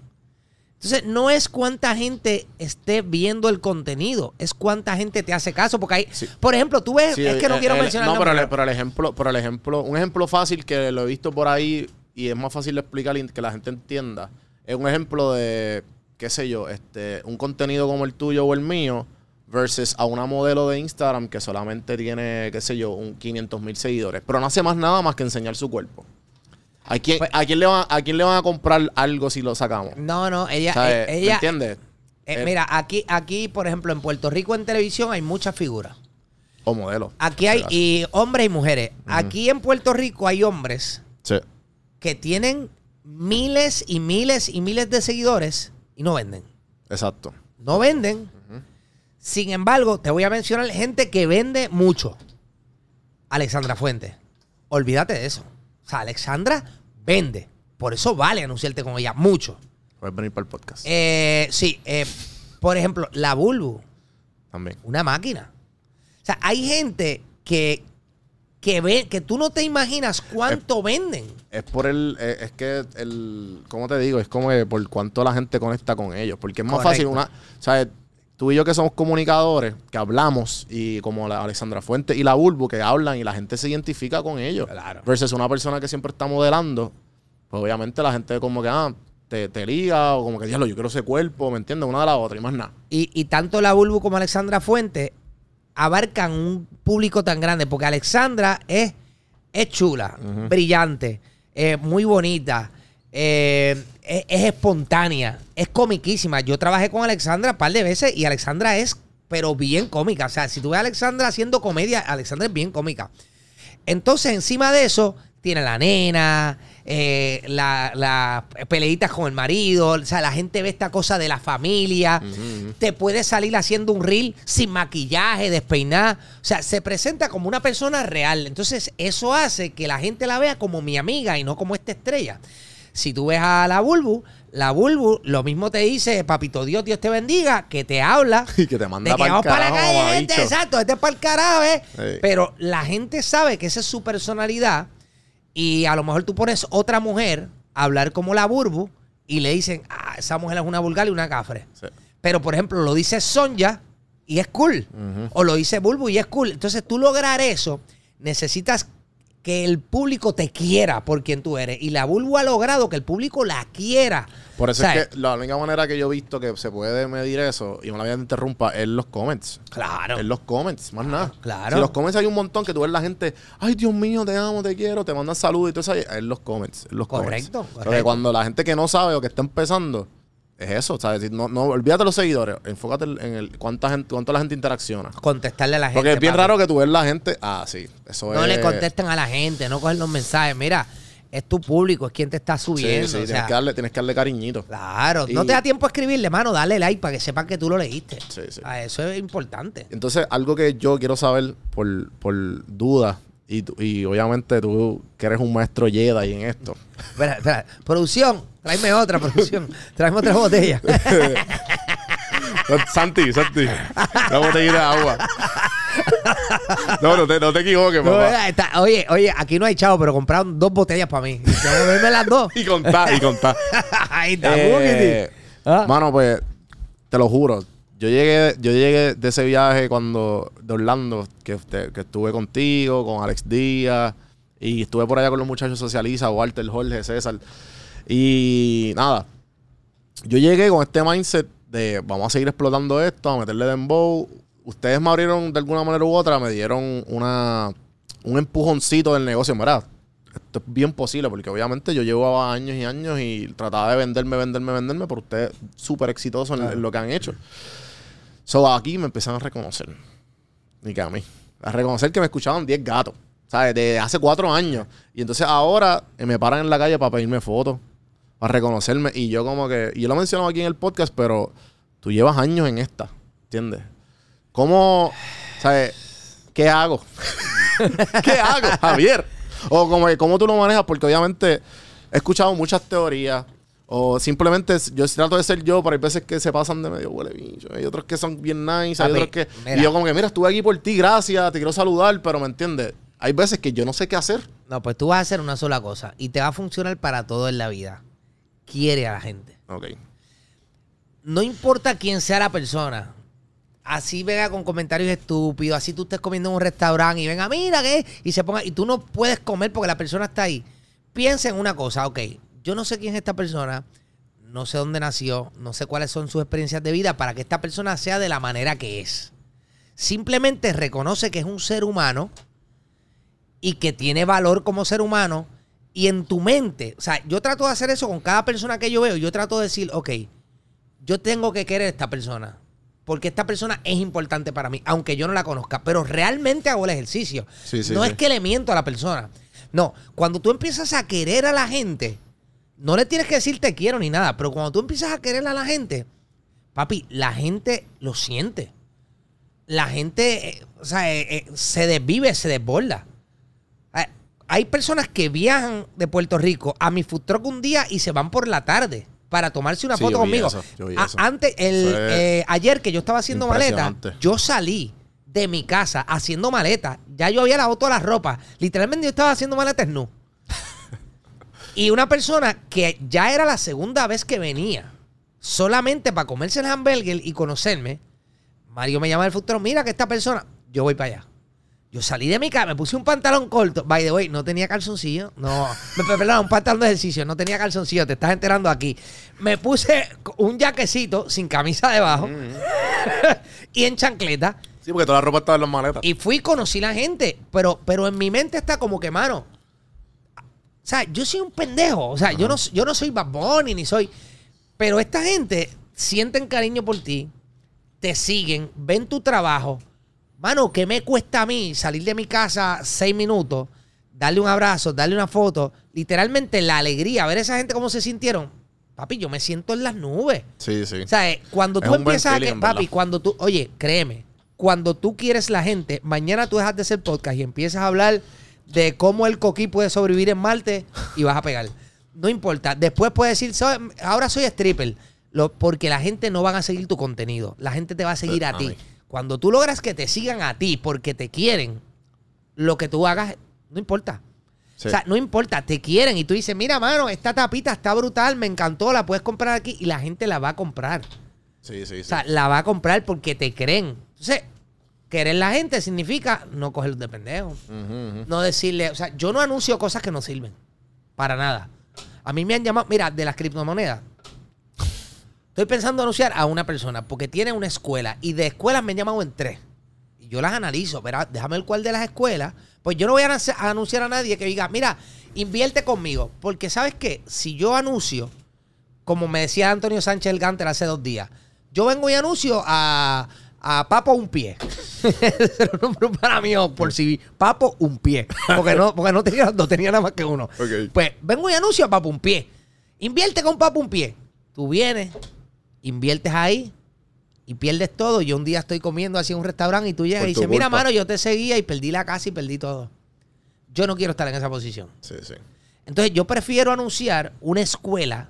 Entonces, no es cuánta gente esté viendo el contenido, es cuánta gente te hace caso. Porque hay, Sí. por ejemplo, tú ves, Sí, es que no el- quiero el- mencionar No, pero el, pero el ejemplo, pero el ejemplo, un ejemplo fácil que lo he visto por ahí y es más fácil de explicar que la gente entienda. Es un ejemplo de, qué sé yo, este, un contenido como el tuyo o el mío versus a una modelo de Instagram que solamente tiene, qué sé yo, un 500 mil seguidores. Pero no hace más nada más que enseñar su cuerpo. ¿A quién, Pues- a quién, le, van, ¿A quién le van a comprar algo si lo sacamos? No, no, ella, O sea, eh, ¿Me ella entiendes? eh, Eh, mira, aquí, aquí, por ejemplo, en Puerto Rico en televisión hay muchas figuras. O modelo. Aquí hay Sí, y hombres y mujeres. Aquí en Puerto Rico hay hombres Sí. que tienen miles y miles y miles de seguidores y no venden. Exacto. No venden. Sin embargo, te voy a mencionar gente que vende mucho. Alexandra Fuentes. Olvídate de eso. O sea, Alexandra vende. Por eso vale anunciarte con ella mucho. Puedes venir para el podcast. Eh, sí, eh, por ejemplo, la Bulbu, También. una máquina. O sea, hay gente que, que ve, que tú no te imaginas cuánto venden. Es por el, eh, es que el, ¿cómo te digo? Es como por cuánto la gente conecta con ellos. Porque es más Correcto. fácil una, ¿sabes? Tú y yo que somos comunicadores, que hablamos, y como la Alexandra Fuente y la Bulbu, que hablan y la gente se identifica con ellos. Claro. Versus una persona que siempre está modelando, pues obviamente la gente como que, ah, te, te liga, o como que, diablo, yo quiero ese cuerpo, ¿me entiendes? Una de la otra y más nada. Y, y tanto la Bulbu como Alexandra Fuente abarcan un público tan grande, porque Alexandra es, es chula, brillante, eh, muy bonita, eh, es, es espontánea, es comiquísima. Yo trabajé con Alexandra un par de veces y Alexandra es, pero bien cómica. O sea, si tú ves a Alexandra haciendo comedia, Alexandra es bien cómica. Entonces, encima de eso, tiene la nena, eh, la, la peleitas con el marido, o sea, la gente ve esta cosa de la familia, te puede salir haciendo un reel sin maquillaje, despeinada, o sea, se presenta como una persona real. Entonces, eso hace que la gente la vea como mi amiga y no como esta estrella. Si tú ves a la Bulbu, la Bulbu lo mismo te dice, papito Dios, Dios te bendiga, que te habla. [LAUGHS] Y que te manda de que vamos para la calle, gente, exacto, este es para el carajo, ¿eh? Sí. Pero la gente sabe que esa es su personalidad y a lo mejor tú pones otra mujer a hablar como la Burbu y le dicen, ah, esa mujer es una vulgar y una cafre. Sí. Pero, por ejemplo, lo dice Sonja y es cool. O lo dice Bulbu y es cool. Entonces, tú lograr eso necesitas que el público te quiera por quien tú eres. Y la Bulbo ha logrado que el público la quiera. Por eso es que la única manera que yo he visto que se puede medir eso, y una vez te interrumpa, es los comments. Claro. En los comments, más nada. claro. Si los comments hay un montón que tú ves la gente, ay Dios mío, te amo, te quiero, te mandan saludos y todo eso. En los comments. En los Correcto, comments. Porque correcto. cuando la gente que no sabe o que está empezando, es eso, ¿sabes? No, no, olvídate de los seguidores, enfócate en el cuánta gente, cuánto la gente interacciona. Contestarle a la gente. Porque es bien papi. raro que tú ves la gente, ah, sí, eso No es. le contesten a la gente, no cogen los mensajes. Mira, es tu público, es quien te está Sí, subiendo. sí, o tienes, que darle, tienes que darle cariñito. Claro, no te da tiempo a escribirle, mano, dale like para que sepan que tú lo leíste. Sí, sí. Ah, eso es importante. Entonces, algo que yo quiero saber por, por duda, y, y obviamente tú que eres un maestro Jedi en esto. Espera, espera. Producción, tráeme otra producción. [LAUGHS] Tráeme otra botella. [LAUGHS] Santi, Santi, una botellita de agua. No, no te, no te equivoques, No, papá. está- oye, oye, aquí no hay chavo, pero compraron dos botellas para mí. Beberme las dos. [LAUGHS] Y contá, y contá. Ahí está, Eh. Ah. Mano, pues, te lo juro. Yo llegué, yo llegué de ese viaje cuando, de Orlando, que, que estuve contigo, con Alex Díaz, y estuve por allá con los muchachos socialistas, Walter, Jorge, César. Y nada, yo llegué con este mindset de vamos a seguir explotando esto, a meterle dembow. Ustedes me abrieron de alguna manera u otra, me dieron una, un empujoncito del negocio, ¿verdad? Esto es bien posible porque obviamente yo llevaba años y años y trataba de venderme, venderme, venderme, pero ustedes súper exitosos en, en lo que han hecho. So aquí me empezaron a reconocer. Ni que a mí. A reconocer que me escuchaban 10 gatos. ¿Sabes? De hace cuatro años. Y entonces ahora eh, me paran en la calle para pedirme fotos. Para reconocerme. Y yo como que... Y yo lo he mencionado aquí en el podcast, pero tú llevas años en esta. ¿Entiendes? ¿Cómo... ¿Sabes? ¿Qué hago? [LAUGHS] ¿Qué hago, Javier? O como, cómo tú lo manejas, porque obviamente he escuchado muchas teorías. O simplemente yo trato de ser yo, pero hay veces que se pasan de medio huele bicho. Hay otros que son bien nice, hay otros que. mira. Y yo, como que, mira, estuve aquí por ti, gracias, te quiero saludar, pero me entiendes. Hay veces que yo no sé qué hacer. No, pues tú vas a hacer una sola cosa y te va a funcionar para todo en la vida. Quiere a la gente. Ok. No importa quién sea la persona. Así venga con comentarios estúpidos, así tú estés comiendo en un restaurante y venga, mira que y se ponga y tú no puedes comer porque la persona está ahí. Piensa en una cosa, ok, yo no sé quién es esta persona, no sé dónde nació, no sé cuáles son sus experiencias de vida para que esta persona sea de la manera que es. Simplemente reconoce que es un ser humano y que tiene valor como ser humano y en tu mente, o sea, yo trato de hacer eso con cada persona que yo veo, yo trato de decir, ok, yo tengo que querer a esta persona. Porque esta persona es importante para mí, aunque yo no la conozca. Pero realmente hago el ejercicio. Sí, sí, no sí. es que le miento a la persona. No, cuando tú empiezas a querer a la gente, no le tienes que decir te quiero ni nada. Pero cuando tú empiezas a querer a la gente, papi, la gente lo siente. La gente, eh, o sea, eh, eh, se desvive, se desborda. Hay personas que viajan de Puerto Rico a mi food truck un día y se van por la tarde para tomarse una Sí, foto yo vi conmigo. eso, yo vi A- eso. antes, el, Eso es eh, ayer que yo estaba haciendo maleta, yo salí de mi casa haciendo maleta. Ya yo había lavado todas las ropas. Literalmente yo estaba haciendo maletas nu. [LAUGHS] y una persona que ya era la segunda vez que venía, solamente para comerse el hamburger y conocerme, Mario me llama del futuro, mira que esta persona, yo voy para allá. Yo salí de mi casa, me puse un pantalón corto. By the way, no tenía calzoncillo. No, me- perdón, un pantalón de ejercicio. No tenía calzoncillo, te estás enterando aquí. Me puse un jaquecito sin camisa debajo [LAUGHS] y en chancleta. Sí, porque toda la ropa estaba en las maletas. Y fui y conocí la gente. Pero, pero en mi mente está como que, mano. O sea, yo soy un pendejo. O sea, yo no, yo no soy Bad Bunny ni soy. Pero esta gente sienten cariño por ti, te siguen, ven tu trabajo. Mano, ¿qué me cuesta a mí salir de mi casa seis minutos, darle un abrazo, darle una foto? Literalmente la alegría, ver a esa gente cómo se sintieron. Papi, yo me siento en las nubes. Sí, sí. O sea, eh, cuando Es tú empiezas a que, papi, verdad. cuando tú, oye, créeme, cuando tú quieres la gente, mañana tú dejas de hacer podcast y empiezas a hablar de cómo el coquí puede sobrevivir en Marte y vas a pegar. No importa. Después puedes decir, "Soy- ahora soy stripper. Lo- porque la gente no van a seguir tu contenido. La gente te va a seguir Eh, a ti. Cuando tú logras que te sigan a ti porque te quieren, lo que tú hagas, no importa. Sí. O sea, no importa, te quieren y tú dices, mira, mano, esta tapita está brutal, me encantó, la puedes comprar aquí y la gente la va a comprar. sí, sí, sí. O sea, la va a comprar porque te creen. Entonces, querer la gente significa no cogerlos de pendejo. No decirle, o sea, yo no anuncio cosas que no sirven. Para nada. A mí me han llamado, mira, de las criptomonedas. Estoy pensando anunciar a una persona porque tiene una escuela y de escuelas me han llamado en tres. Y yo las analizo, pero déjame ver cuál de las escuelas. Pues yo no voy a anunci- a anunciar a nadie que diga, mira, invierte conmigo. Porque sabes qué, si yo anuncio, como me decía Antonio Sánchez el Ganter hace dos días, yo vengo y anuncio a, a Papo un pie. [LAUGHS] Ese era un nombre para mí, o por si Papo un pie. Porque no, porque no tenía, no tenía nada más que uno. Pues vengo y anuncio a Papo un pie. Invierte con Papo un pie. Tú vienes, inviertes ahí y pierdes todo. Yo un día estoy comiendo así en un restaurante y tú llegas y dices, mira, mano, yo te seguía y perdí la casa y perdí todo. Yo no quiero estar en esa posición. Sí, sí. Entonces yo prefiero anunciar una escuela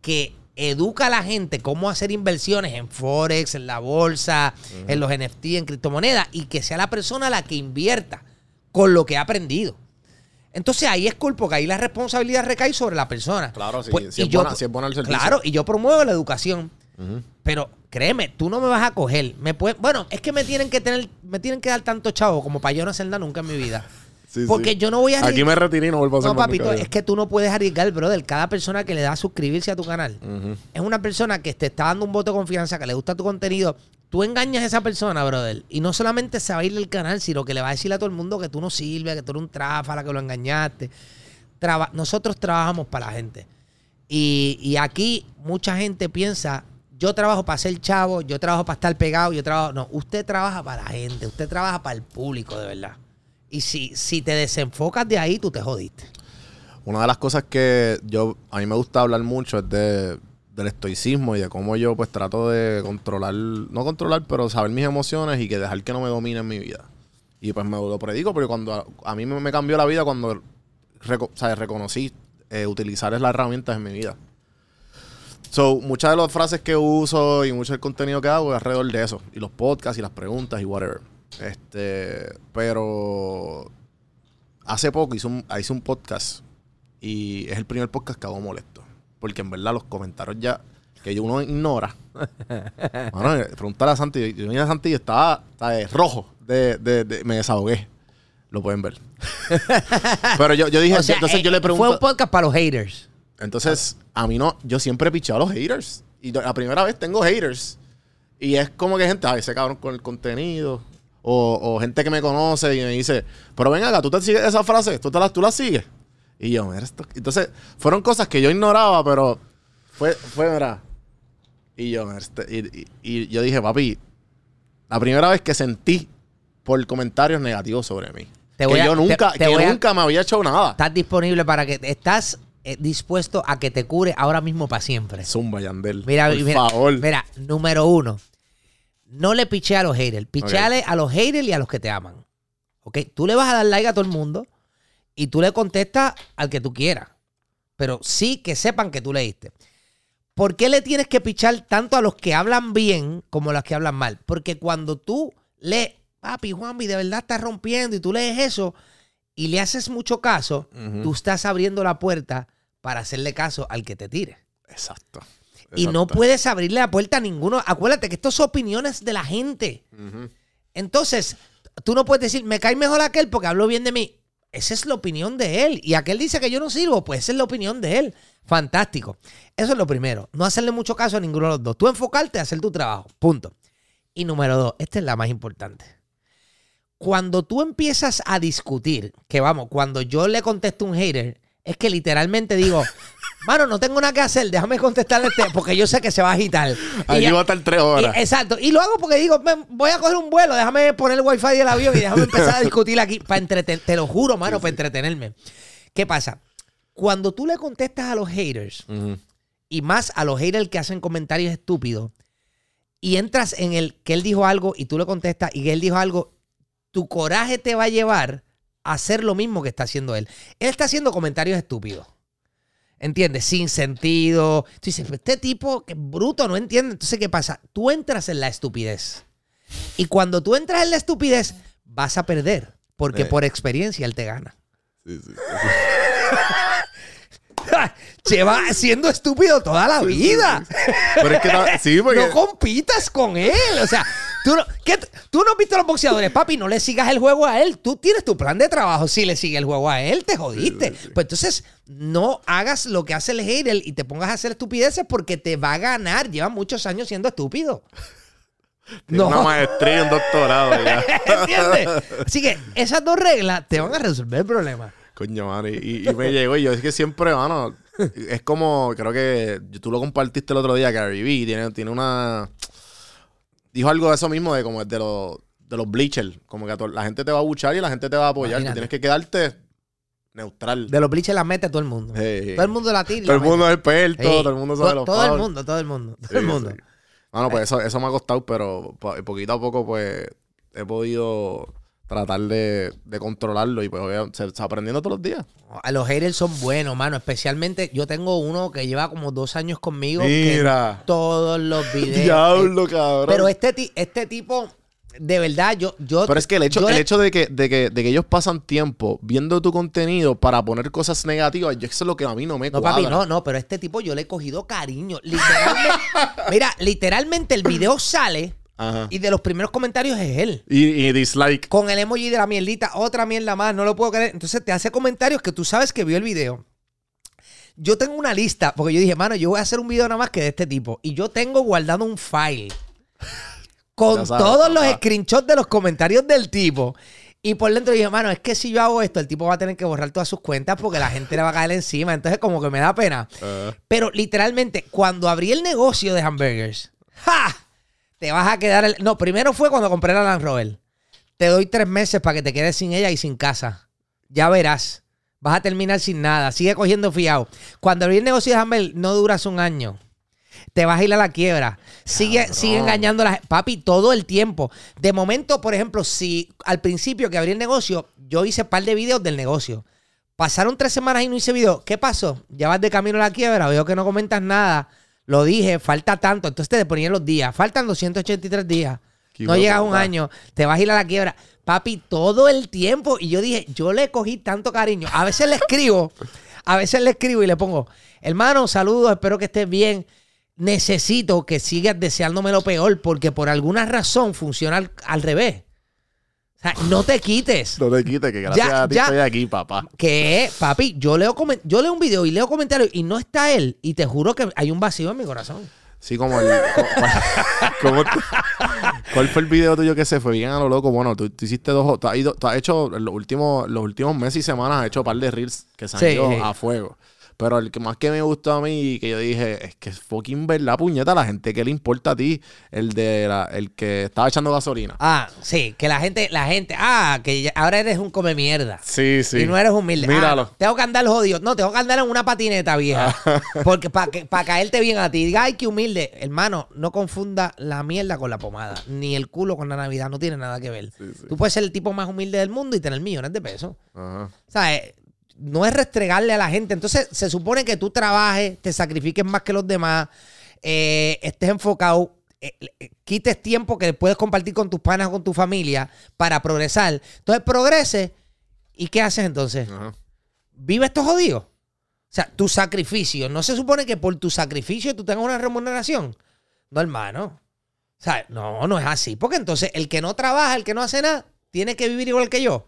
que educa a la gente cómo hacer inversiones en Forex, en la bolsa, en los NFT, en criptomonedas, y que sea la persona la que invierta con lo que ha aprendido. Entonces ahí es culpa, porque ahí la responsabilidad recae sobre la persona. Claro, sí, Pues, si es yo- buena- si es buena el servicio. Claro, y yo promuevo la educación. Pero créeme, tú no me vas a coger. Me puede- bueno, es que me tienen que tener, me tienen que dar tanto chavo como para yo no hacer nada nunca en mi vida. [LAUGHS] Sí, Porque sí. yo no voy a Aquí me retiré y no vuelvo a hacer No, papito, es que tú no puedes arriesgar, brother. Cada persona que le da a suscribirse a tu canal es una persona que te está dando un voto de confianza, que le gusta tu contenido. Tú engañas a esa persona, brother. Y no solamente se va a ir del canal, sino que le va a decir a todo el mundo que tú no sirves, que tú eres un tráfala, que lo engañaste. Traba- Nosotros trabajamos para la gente. Y, y aquí mucha gente piensa, yo trabajo para ser chavo, yo trabajo para estar pegado, yo trabajo... No, usted trabaja para la gente, usted trabaja para el público, de verdad. Y si, si te desenfocas de ahí, tú te jodiste. Una de las cosas que yo a mí me gusta hablar mucho es de, del estoicismo y de cómo yo pues trato de controlar, no controlar, pero saber mis emociones y que dejar que no me dominen mi vida. Y pues me lo predico porque cuando a, mí me, cambió la vida cuando reco- o reconocí eh, utilizar las herramientas en mi vida. So, muchas de las frases que uso y mucho del contenido que hago es alrededor de eso. Y los podcasts y las preguntas y whatever. Este, pero hace poco hice un, hice un podcast y es el primer podcast que hago molesto. Porque en verdad los comentarios ya que uno ignora. [LAUGHS] Mano, eh, preguntarle a Santi. Yo vine a Santi y estaba, ¿sabes? rojo. De, de- de- me desahogué. Lo pueden ver. [LAUGHS] Pero yo, yo dije, O sea, entonces eh, yo le Fue un pregunto. podcast para los haters. Entonces, a mí no, yo siempre he pichado a los haters. Y la primera vez tengo haters. Y es como que gente, ay, ese cabrón con el contenido. O, o gente que me conoce y me dice, pero ven acá, tú te sigues esa frase, tú, te la, tú la sigues. Y yo, mira esto. Entonces, fueron cosas que yo ignoraba, pero fue, fue, mira. Y yo, mira, este- y, y- y yo dije, papi, la primera vez que sentí por comentarios negativos sobre mí. Te que voy a- yo nunca, te que voy a- nunca me había hecho nada. Estás disponible para que estás dispuesto a que te cure ahora mismo para siempre. Zumba, Yandel. Mira, por mira, favor. mira, número uno. No le piche a los haters. Picheale a los haters y a los que te aman. ¿Ok? Tú le vas a dar like a todo el mundo y tú le contestas al que tú quieras. Pero sí que sepan que tú leíste. ¿Por qué le tienes que pichar tanto a los que hablan bien como a los que hablan mal? Porque cuando tú lees, papi, Juanvi, de verdad estás rompiendo y tú lees eso y le haces mucho caso, tú estás abriendo la puerta para hacerle caso al que te tire. Exacto. Y no puedes abrirle la puerta a ninguno. Acuérdate que estos son opiniones de la gente. Entonces, tú no puedes decir, me cae mejor aquel porque habló bien de mí. Esa es la opinión de él. Y aquel dice que yo no sirvo, pues esa es la opinión de él. Fantástico. Eso es lo primero. No hacerle mucho caso a ninguno de los dos. Tú enfocarte a hacer tu trabajo. Punto. Y número dos, esta es la más importante. Cuando tú empiezas a discutir, que vamos, cuando yo le contesto a un hater, es que literalmente digo, [LAUGHS] mano, no tengo nada que hacer, déjame contestarle este, porque yo sé que se va a agitar. Ya- va a estar tres horas. y- exacto. Y lo hago porque digo, "Men, voy a coger un vuelo, déjame poner el wifi del avión y déjame empezar a discutir aquí para entretener. Te lo juro, mano, para entretenerme. ¿Qué pasa? Cuando tú le contestas a los haters, y más a los haters que hacen comentarios estúpidos, y entras en el que él dijo algo y tú le contestas y que él dijo algo, tu coraje te va a llevar hacer lo mismo que está haciendo él. Él está haciendo comentarios estúpidos. ¿Entiendes? Sin sentido. Tú dices, este tipo que bruto, no entiende. Entonces, ¿qué pasa? Tú entras en la estupidez. Y cuando tú entras en la estupidez, vas a perder. Porque por experiencia él te gana. Sí, sí. [LAUGHS] Lleva siendo estúpido toda la vida. Pero es que ta- sí, [LAUGHS] porque No compitas con él. O sea, Tú no, ¿qué tú no has visto a los boxeadores, papi, no le sigas el juego a él. Tú tienes tu plan de trabajo. Si le sigues el juego a él, te jodiste. Pues entonces, no hagas lo que hace el hater y te pongas a hacer estupideces porque te va a ganar. Lleva muchos años siendo estúpido. [LAUGHS] Tiene Una maestría, un doctorado ya. [LAUGHS] ¿Entiendes? Así que esas dos reglas te van a resolver el problema. Coño, mano. Y, y- y me llegó. Y yo es que siempre, mano. Es como, creo que tú lo compartiste el otro día, Gary Vee. Tiene, tiene una. Dijo algo de eso mismo, de como de los, de los bleachers. Como que la gente te va a buchar y la gente te va a apoyar. Tú tienes que quedarte neutral. De los bleachers la mete todo el mundo. Sí. Todo el mundo la tira. Todo el la mundo es experto, Sí. todo el mundo sabe To- los Todo el mundo, todo el mundo. Todo Sí, el mundo. Bueno, pues eso, eso me ha costado, pero po- poquito a poco, pues, he podido tratar de, de controlarlo y pues obvia- se está aprendiendo todos los días. A los haters son buenos, mano. Especialmente, yo tengo uno que lleva como dos años conmigo. que Mira. todos los [LAUGHS] videos. Diablo, cabrón. Pero este, este tipo, de verdad, yo. yo Pero es que el hecho, el hecho de, que, de, que, de que ellos pasan tiempo viendo tu contenido para poner cosas negativas, yo eso es lo que a mí no me No, cuadra. papi, no, no, pero este tipo yo le he cogido cariño. Literalmente. [LAUGHS] mira, literalmente el video sale Ajá. y de los primeros comentarios es él. Y, y dislike. Con el emoji de la mierdita, otra mierda más, no lo puedo creer. Entonces te hace comentarios que tú sabes que vio el video. Yo tengo una lista, porque yo dije, mano, yo voy a hacer un video nada más que de este tipo. Y yo tengo guardado un file [LAUGHS] con sabes, todos los screenshots de los comentarios del tipo. Y por dentro dije, mano, es que si yo hago esto, el tipo va a tener que borrar todas sus cuentas porque la gente le va a caer encima. Entonces, como que me da pena. Ah. Pero literalmente, cuando abrí el negocio de hamburgers, ¡ja! Te vas a quedar. el- No, primero fue cuando compré la Land Rover. Te doy tres meses para que te quedes sin ella y sin casa. Ya verás. Vas a terminar sin nada. Sigue cogiendo fiado. Cuando abrí el negocio de hamburgers, no duras un año. Te vas a ir a la quiebra. Sigue, sigue engañando a la. Papi, todo el tiempo. De momento, por ejemplo, si al principio que abrí el negocio, yo hice un par de videos del negocio. Pasaron tres semanas y no hice video. ¿Qué pasó? Ya vas de camino a la quiebra. Veo que no comentas nada. Lo dije, falta tanto. Entonces te ponían los días. Faltan 283 días. Qué no llegas a un año. Te vas a ir a la quiebra. Papi, todo el tiempo. Y yo dije, yo le cogí tanto cariño. A veces le escribo. A veces le escribo y le pongo, hermano, saludos, espero que estés bien. Necesito que sigas deseándome lo peor porque por alguna razón funciona al, al revés. Sea, no te quites. No te quites, que gracias Ya, a ti ya. estoy aquí, papá. Que, papi, yo leo, yo leo un video y leo comentarios y no está él. Y te juro que hay un vacío en mi corazón. Sí, como el. como- [LAUGHS] como- ¿Cuál fue el video tuyo que se fue bien a lo loco? Bueno, tú, tú hiciste dos. Tú has, ido- tú has hecho los últimos, los últimos meses y semanas, has hecho un par de reels que se han Sí, ido sí. a fuego. Pero el que más que me gustó a mí y que yo dije, es que es fucking verdad, puñeta, la gente que le importa a ti, el de la- el que estaba echando gasolina. Ah, sí, que la gente, la gente, ah, que ahora eres un come mierda. Sí, sí. Y no eres humilde. Míralo. Ah, tengo que andar jodido. No, tengo que andar en una patineta vieja. [LAUGHS] Porque para caerte bien a ti. Diga, ay, qué humilde. Hermano, no confunda la mierda con la pomada. Ni el culo con la Navidad. No tiene nada que ver. Tú puedes ser el tipo más humilde del mundo y tener millones de pesos. Ajá. O sea, eh, no es restregarle a la gente. Entonces, se supone que tú trabajes, te sacrifiques más que los demás, eh, estés enfocado, eh, eh, quites tiempo que puedes compartir con tus panas o con tu familia para progresar. Entonces, progrese. ¿Y qué haces entonces? Ajá. ¿Vive esto jodido? O sea, tu sacrificio. ¿No se supone que por tu sacrificio tú tengas una remuneración? No, hermano. O sea, no, no es así. Porque entonces el que no trabaja, el que no hace nada, tiene que vivir igual que yo.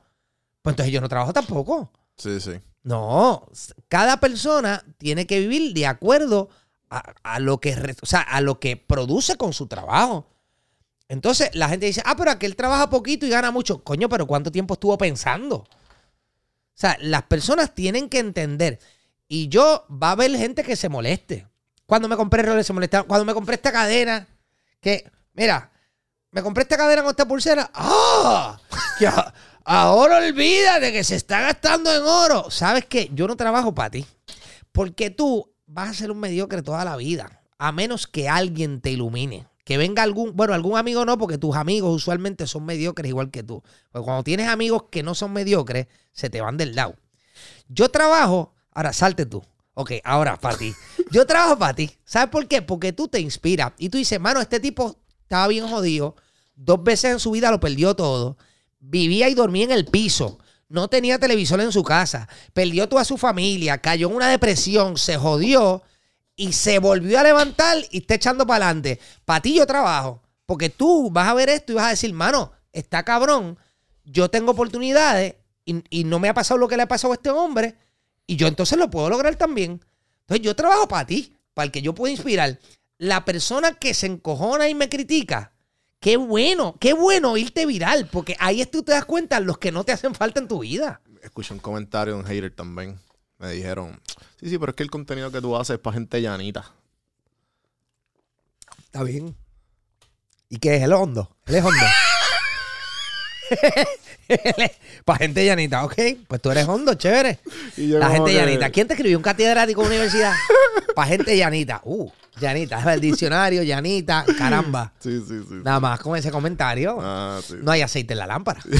Pues entonces yo no trabajo tampoco. Sí, sí. No, cada persona tiene que vivir de acuerdo a, a lo que o sea, a lo que produce con su trabajo. Entonces la gente dice, ah, pero aquel trabaja poquito y gana mucho. Coño, pero ¿cuánto tiempo estuvo pensando? O sea, las personas tienen que entender. Y yo, va a haber gente que se moleste. Cuando me compré relojes se molestaron. Cuando me compré esta cadena, que, mira, me compré esta cadena con esta pulsera. ¡Ah! [LAUGHS] A- ahora olvídate que se está gastando en oro. ¿Sabes qué? Yo no trabajo para ti. Porque tú vas a ser un mediocre toda la vida. A menos que alguien te ilumine. Que venga algún, bueno, algún amigo no, porque tus amigos usualmente son mediocres igual que tú. Porque cuando tienes amigos que no son mediocres, se te van del lado. Yo trabajo, ahora salte tú. Ok, ahora para ti. Yo trabajo para ti. ¿Sabes por qué? Porque tú te inspiras. Y tú dices, mano, este tipo estaba bien jodido. Dos veces en su vida lo perdió todo. Vivía y dormía en el piso. No tenía televisor en su casa. Perdió toda su familia. Cayó en una depresión. Se jodió. Y se volvió a levantar y está echando para adelante. Para ti yo trabajo. Porque tú vas a ver esto y vas a decir, mano, está cabrón, yo tengo oportunidades y, y no me ha pasado lo que le ha pasado a este hombre y yo entonces lo puedo lograr también. Entonces yo trabajo para ti, para el que yo pueda inspirar. La persona que se encojona y me critica, qué bueno, qué bueno irte viral, porque ahí es tú te das cuenta los que no te hacen falta en tu vida. Escuché un comentario de un hater también. Me dijeron, sí, sí, pero es que el contenido que tú haces es para gente llanita. Está bien. ¿Y qué es el hondo? Él es hondo. [LAUGHS] Para gente llanita, ok. Pues tú eres hondo, chévere. Y yo La como gente que- llanita. ¿Quién te escribió un catedrático de universidad? Para gente llanita. Uh, llanita. El diccionario, llanita, caramba. [LAUGHS] Sí, sí, sí. Nada más con ese comentario. Ah, sí. No hay aceite en la lámpara. [LAUGHS]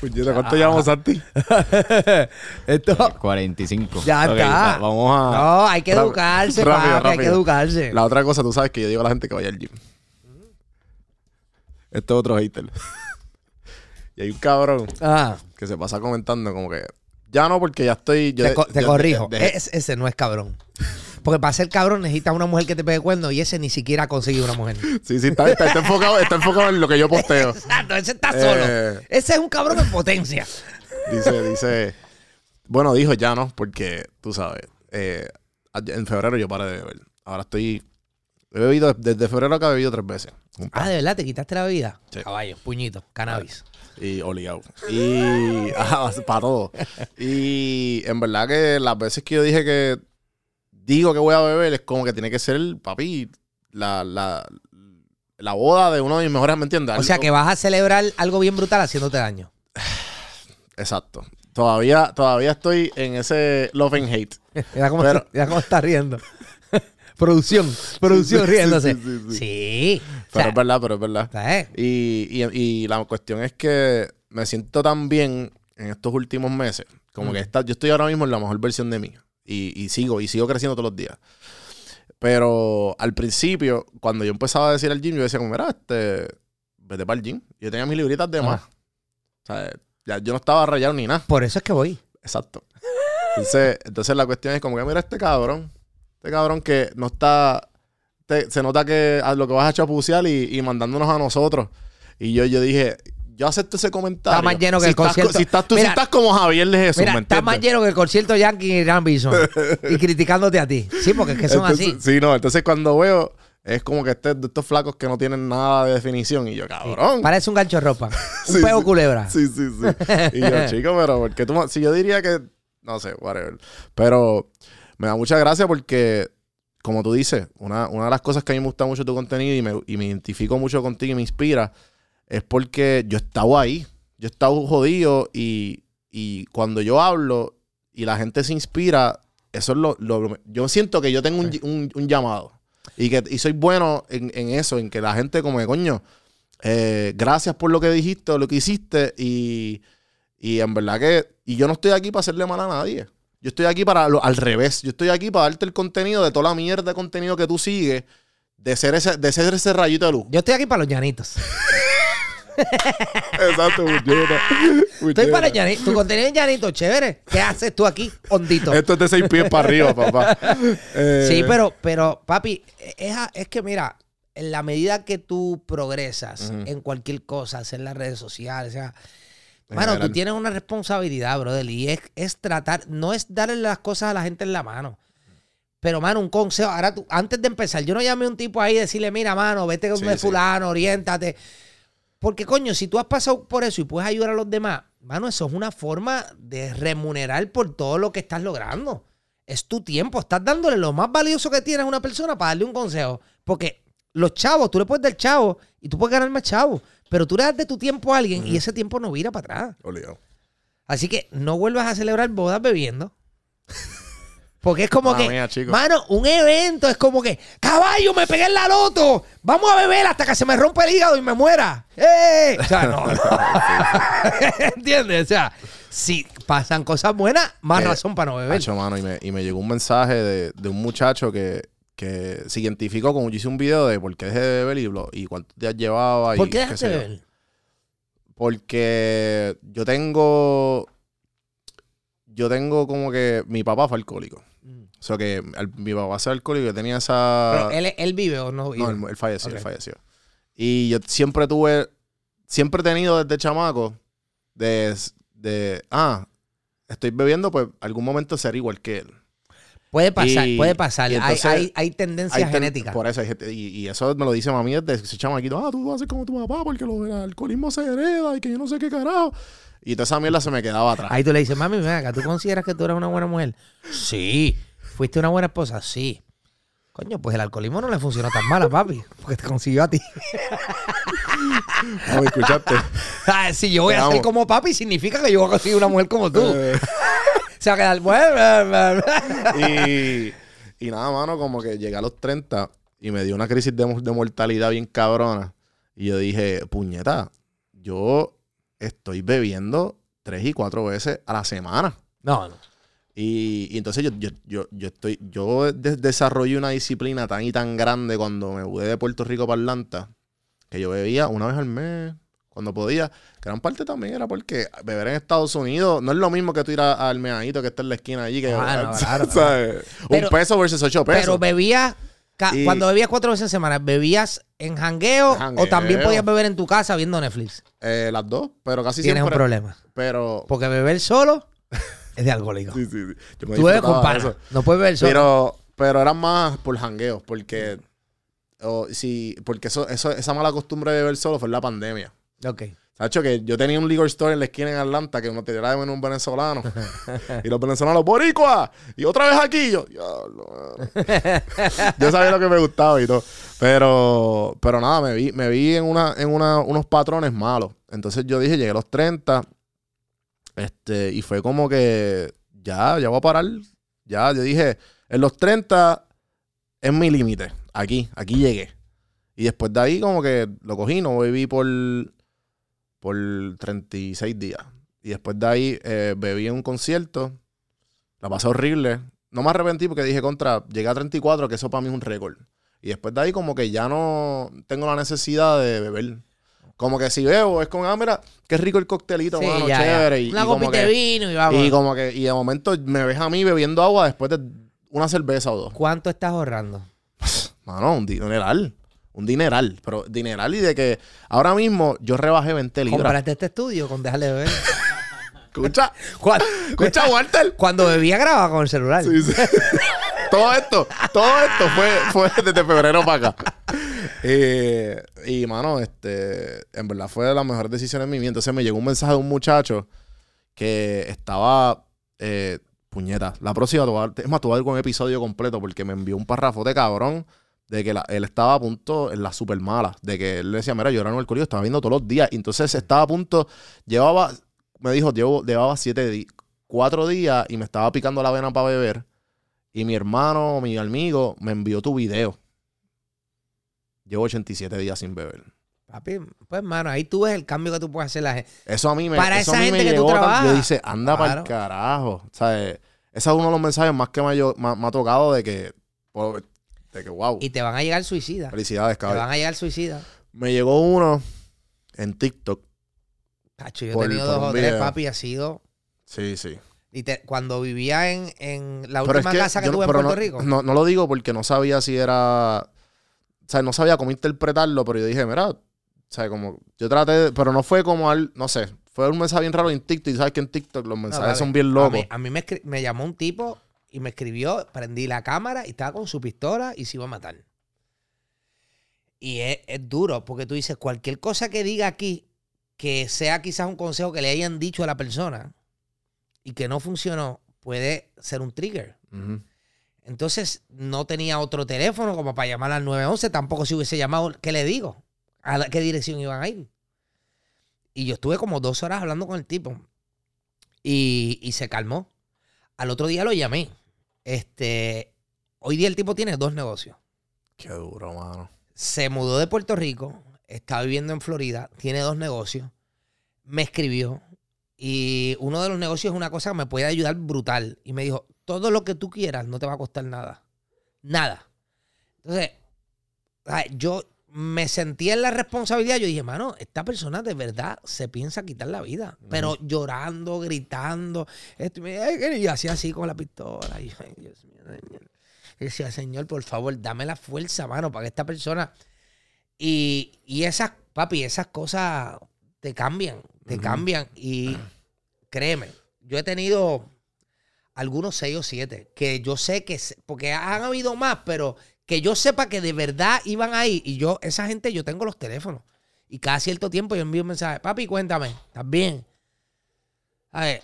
Puñeta, ¿cuánto llevamos, Santi? [LAUGHS] Esto. 45. Ya Ok, está. va- vamos a. No, hay que educarse, rápido, papi, hay que educarse. La otra cosa, tú sabes que yo digo a la gente que vaya al gym. Este es otro hater. y hay un cabrón Ah, que se pasa comentando como que. Ya no, porque ya estoy. yo te, de- co- te yo corrijo. de- de- Es- ese no es cabrón. Porque para ser cabrón necesitas una mujer que te pegue cuerno y ese ni siquiera ha conseguido una mujer. [LAUGHS] Sí, sí, está, está- está enfocado, está enfocado en lo que yo posteo. [LAUGHS] Exacto, ese está solo. Eh. Ese es un cabrón en potencia. Dice, dice. Bueno, dijo ya no, porque tú sabes. eh, en febrero yo paré de beber. Ahora estoy. He bebido desde febrero acá he bebido tres veces. Ah, ¿de verdad te quitaste la vida? Sí. Caballo, puñito, cannabis. Y obligado. Y. [LAUGHS] para todo. Y en verdad que las veces que yo dije que digo que voy a beber es como que tiene que ser, papi, la, la, la boda de uno de mis mejores, ¿me entiendes? O sea que vas a celebrar algo bien brutal haciéndote daño. [SIGHS] Exacto. Todavía, todavía estoy en ese love and hate. [LAUGHS] Mira cómo, Pero- mira cómo está riendo. [LAUGHS] producción, producción riéndose. sí. O Pero sea, es verdad, pero es verdad. Y, y, y la cuestión es que me siento tan bien en estos últimos meses. Como Mm. que está, yo estoy ahora mismo en la mejor versión de mí. Y, y sigo, y sigo creciendo todos los días. Pero al principio, cuando yo empezaba a decir al gym, yo decía como, mira, este, vete para el gym. Yo tenía mis libritas de más. O sea, ya yo no estaba rayado ni nada. Por eso es que voy. Exacto. Entonces, entonces la cuestión es como que mira este cabrón. Este cabrón que no está. te- se nota que a lo que vas a chapucear y, y mandándonos a nosotros. Y yo, yo dije, yo acepto ese comentario. Está más lleno que si el concierto. Si estás, tú Mira, si estás como Javier de Jesús, Mira, ¿me está más lleno que el concierto Yankee y Gran Bison. [LAUGHS] y criticándote a ti. Sí, porque es que son Entonces, así. Sí, no. Entonces cuando veo, es como que este, estos flacos que no tienen nada de definición. Y yo, cabrón. Parece un gancho de ropa. [LAUGHS] Un pego sí. culebra. Sí, sí, sí. Y yo, [LAUGHS] chico, pero porque tú, si yo diría que, no sé, whatever. Pero me da mucha gracia porque, como tú dices, una, una de las cosas que a mí me gusta mucho tu contenido y me, y me identifico mucho contigo y me inspira es porque yo he estado ahí. Yo he estado jodido y, y cuando yo hablo y la gente se inspira, eso es lo, lo- yo siento que yo tengo un, un- un llamado y que y soy bueno en, en eso, en que la gente como que coño, eh, gracias por lo que dijiste lo que hiciste y, y en verdad que y yo no estoy aquí para hacerle mal a nadie. Yo estoy aquí para lo, al revés. Yo estoy aquí para darte el contenido de toda la mierda de contenido que tú sigues, de ser ese, de ser ese rayito de luz. Yo estoy aquí para los llanitos. [LAUGHS] Exacto, puñeta. Estoy para los llanitos. Tu contenido es llanito, chévere. ¿Qué haces tú aquí, hondito? Esto es de seis pies para arriba, papá. [LAUGHS] Eh, Sí, pero, pero, papi, es, que mira, en la medida que tú progresas en cualquier cosa, en las redes sociales, o sea, mano, general. tú tienes una responsabilidad, brother, y es, es tratar, no es darle las cosas a la gente en la mano. Pero, mano, un consejo. Ahora, tú, antes de empezar, yo no llamé a un tipo ahí y decirle, mira, mano, vete con Sí, sí. fulano, oriéntate. Porque, coño, si tú has pasado por eso y puedes ayudar a los demás, mano, eso es una forma de remunerar por todo lo que estás logrando. Es tu tiempo. Estás dándole lo más valioso que tienes a una persona para darle un consejo. Porque los chavos, tú le puedes dar chavo y tú puedes ganar más chavo. Pero tú le das de tu tiempo a alguien y ese tiempo no vira para atrás. Obligado. Así que no vuelvas a celebrar bodas bebiendo. Porque es como que, mía, mano, un evento es como que, caballo, me pegué en la loto, vamos a beber hasta que se me rompa el hígado y me muera. ¡Eh! O sea, no, no. [LAUGHS] ¿Entiendes? O sea, si pasan cosas buenas, más Eh, razón para no beber. Hacho, mano, y, me, y me llegó un mensaje de, de un muchacho que, que se identificó con yo hice un video de por qué dejé de beber y, lo- y cuántos días llevaba. ¿Por qué qué dejaste de beber? Porque yo tengo. Yo tengo como que. Mi papá fue alcohólico. Mm. O sea que mi papá se alcohólico y yo tenía esa... Pero él, él vive o no vive. No, él, él falleció, él falleció. Y yo siempre tuve, siempre he tenido desde chamaco de, de ah, estoy bebiendo, pues algún momento ser igual que él. Puede pasar, Y- puede pasar. Hay- entonces- hay, hay, tendencias Hay ten- genéticas. Por eso y, y eso me lo dice mami desde ese chamaquito, ah, tú vas a ser como tu papá porque lo del alcoholismo se hereda y que yo no sé qué carajo. Y toda esa mierda se me quedaba atrás. Ahí tú le dices, mami, ven acá, ¿tú consideras que tú eres una buena mujer? Sí. ¿Fuiste una buena esposa? Sí. Coño, pues el alcoholismo no le funcionó tan mal a papi, porque te consiguió a ti. Mami, ¿escuchaste? [LAUGHS] Ah, si yo voy Te a ser como papi, significa que yo voy a conseguir una mujer como tú. [LAUGHS] Eh. [LAUGHS] Se va a quedar, bueno, y, y nada, mano, como que llegué a los 30 y me dio una crisis de, de mortalidad bien cabrona. Y yo dije, puñeta, yo estoy bebiendo tres y cuatro veces a la semana. No, no. Y, y entonces yo, yo, yo, yo estoy, yo de- desarrollé una disciplina tan y tan grande cuando me mudé de Puerto Rico para Atlanta, que yo bebía una vez al mes, cuando podía. Gran parte también era porque beber en Estados Unidos no es lo mismo que tú ir a- al meadito que está en la esquina allí, que Ah, no, claro, [LAUGHS] ¿sabes? Pero- un peso versus ocho pesos. Pero bebías, Y- cuando bebías cuatro veces a semana, ¿bebías en jangueo, Jangueo. o también podías beber en tu casa viendo Netflix? Eh, las dos, pero casi Tienes un siempre. problema. Pero. Porque beber solo [LAUGHS] es de alcohólico. Sí, sí, sí. Yo me Tú bebes con pana. eso. No puedes beber solo. Pero, pero eran más por jangueos, porque. o si, porque eso, eso, esa mala costumbre de beber solo fue en la pandemia. Ok. Sacho, que yo tenía un liquor store en la esquina en Atlanta que uno te tiraba de un venezolano. [LAUGHS] y los venezolanos, ¡Boricua! Y otra vez aquí. Yo, yo sabía lo que me gustaba y todo. Pero, pero nada, me vi, me vi en, una, en una, unos patrones malos. Entonces yo dije, llegué a los 30. Este, y fue como que ya, ya voy a parar. Ya, yo dije, en los 30 es mi límite. Aquí, aquí llegué. Y después de ahí, como que lo cogí, no bebí por, por 36 días. Y después de ahí eh, bebí en un concierto. La pasé horrible. No me arrepentí porque dije contra, llegué a 34, que eso para mí es un récord. Y después de ahí, como que ya no tengo la necesidad de beber. Como que si bebo, es como, ah, mira, qué rico el coctelito, Sí, mano, ya, ya. chévere. Y, Una y como copita de vino y vamos. y como que, y de momento me ves a mí bebiendo agua después de una cerveza o dos. ¿Cuánto estás ahorrando? [LAUGHS] Mano, un dineral. Un dineral. Pero dineral y de que ahora mismo yo rebajé 20 libras. Compraste este estudio con dejarle de beber. [LAUGHS] Escucha, Cuando, escucha, Walter. [LAUGHS] cuando bebía grababa con el celular. Sí, sí. todo esto, todo esto fue, fue desde febrero para acá. Eh, y, mano, este, en verdad fue de las mejores decisiones de mi vida. Entonces me llegó un mensaje de un muchacho que estaba, eh, puñeta, la próxima, es más, te voy a dar con un episodio completo porque me envió un parrafote cabrón de que él estaba a punto en la super mala, de que él decía, mira, yo era en el colegio, estaba viendo todos los días. Entonces estaba a punto, llevaba, me dijo, llevo, llevaba siete días, cuatro días y me estaba picando la vena para beber. Y mi hermano, mi amigo, me envió tu video. Llevo 87 días sin beber. Papi, pues, hermano, ahí tú ves el cambio que tú puedes hacer la gente. Eso a mí me, Para eso esa a mí me gente que tú tan- trabajas. Yo dice, anda para Claro. el carajo. O sea, eh, ese es uno de los mensajes más que me, ha, yo- me me ha tocado de que, de que, wow, Y te van a llegar suicidas. felicidades, Te van cabrón. a llegar suicidas. Me llegó uno en TikTok. Tacho, yo he tenido por dos un o tres, video. papi, ha sido. Sí, sí. Y te- cuando vivía en, en la Pero es última casa que yo no- tuve en pero Puerto no, Rico. No, no lo digo porque no sabía si era. O sea, no sabía cómo interpretarlo, pero yo dije, mira, o sea, como. Yo traté, de- pero no fue como al. No sé, fue un mensaje bien raro en TikTok. Y sabes que en TikTok los No, mensajes son bien A locos. mí, a mí me, llamó un tipo y me escribió, prendí la cámara y estaba con su pistola y se iba a matar. Y es, es duro, porque tú dices, cualquier cosa que diga aquí, que sea quizás un consejo que le hayan dicho a la persona y que no funcionó, puede ser un trigger. Ujú. Entonces no tenía otro teléfono como para llamar al 911, tampoco si hubiese llamado, ¿qué le digo? ¿A qué dirección iban a ir? Y yo estuve como dos horas hablando con el tipo y, y se calmó. Al otro día lo llamé. Este, hoy día el tipo tiene dos negocios. Qué duro, mano. Se mudó de Puerto Rico, está viviendo en Florida, tiene dos negocios. Me escribió y uno de los negocios es una cosa que me puede ayudar brutal. Y me dijo, todo lo que tú quieras no te va a costar nada. Nada. Entonces, yo, me sentí en la responsabilidad. Yo dije, mano, esta persona de verdad se piensa quitar la vida. Pero llorando, gritando. Esto, y yo hacía así con la pistola. Y yo, ay, Dios mío, señor. Y decía, Señor, por favor, dame la fuerza, mano, para que esta persona. Y, y esas, papi, esas cosas te cambian, te cambian. Y créeme, yo he tenido algunos seis o siete que yo sé que, porque han habido más, pero que yo sepa que de verdad iban ahí. Y yo, esa gente, yo tengo los teléfonos. Y cada cierto tiempo yo envío un mensaje, papi, cuéntame, ¿estás bien? A ver,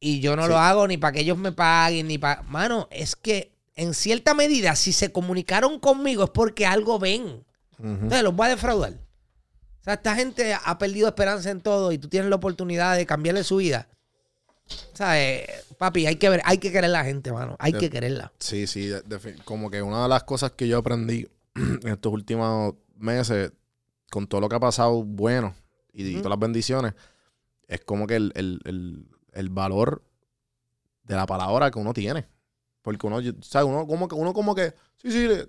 y yo no Sí. lo hago ni para que ellos me paguen, ni para... Mano, es que en cierta medida, si se comunicaron conmigo es porque algo ven. Entonces los voy a defraudar. O sea, esta gente ha perdido esperanza en todo y tú tienes la oportunidad de cambiarle su vida. O sea, eh, papi, hay que ver, hay que querer la gente, mano. Hay De- que quererla. Sí, sí, de- como que una de las cosas que yo aprendí [CLEARS THROAT] en estos últimos meses, con todo lo que ha pasado bueno y, y Ujú. todas las bendiciones, es como que el, el- el- el valor de la palabra que uno tiene. Porque uno, ¿sabes? Uno como que, uno como que, sí, sí, le-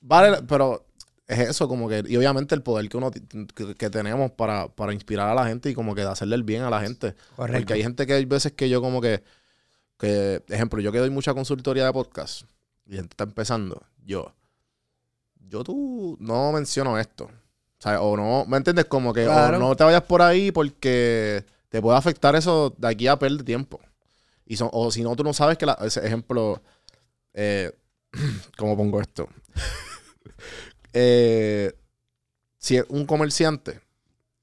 vale, pero es eso, como que, y obviamente el poder que uno que, que tenemos para, para inspirar a la gente y como que de hacerle el bien a la gente. Correcto. Porque hay gente que hay veces que yo como que, que, ejemplo, yo que doy mucha consultoría de podcast y gente está empezando, yo, yo tú no menciono esto. O sea, o no, ¿me entiendes? Como que Claro. o no te vayas por ahí porque te puede afectar eso de aquí a perder tiempo. Y son, o si no, tú no sabes que, la, ese ejemplo, eh, [CLEARS THROAT] ¿cómo pongo esto? Eh, si es un comerciante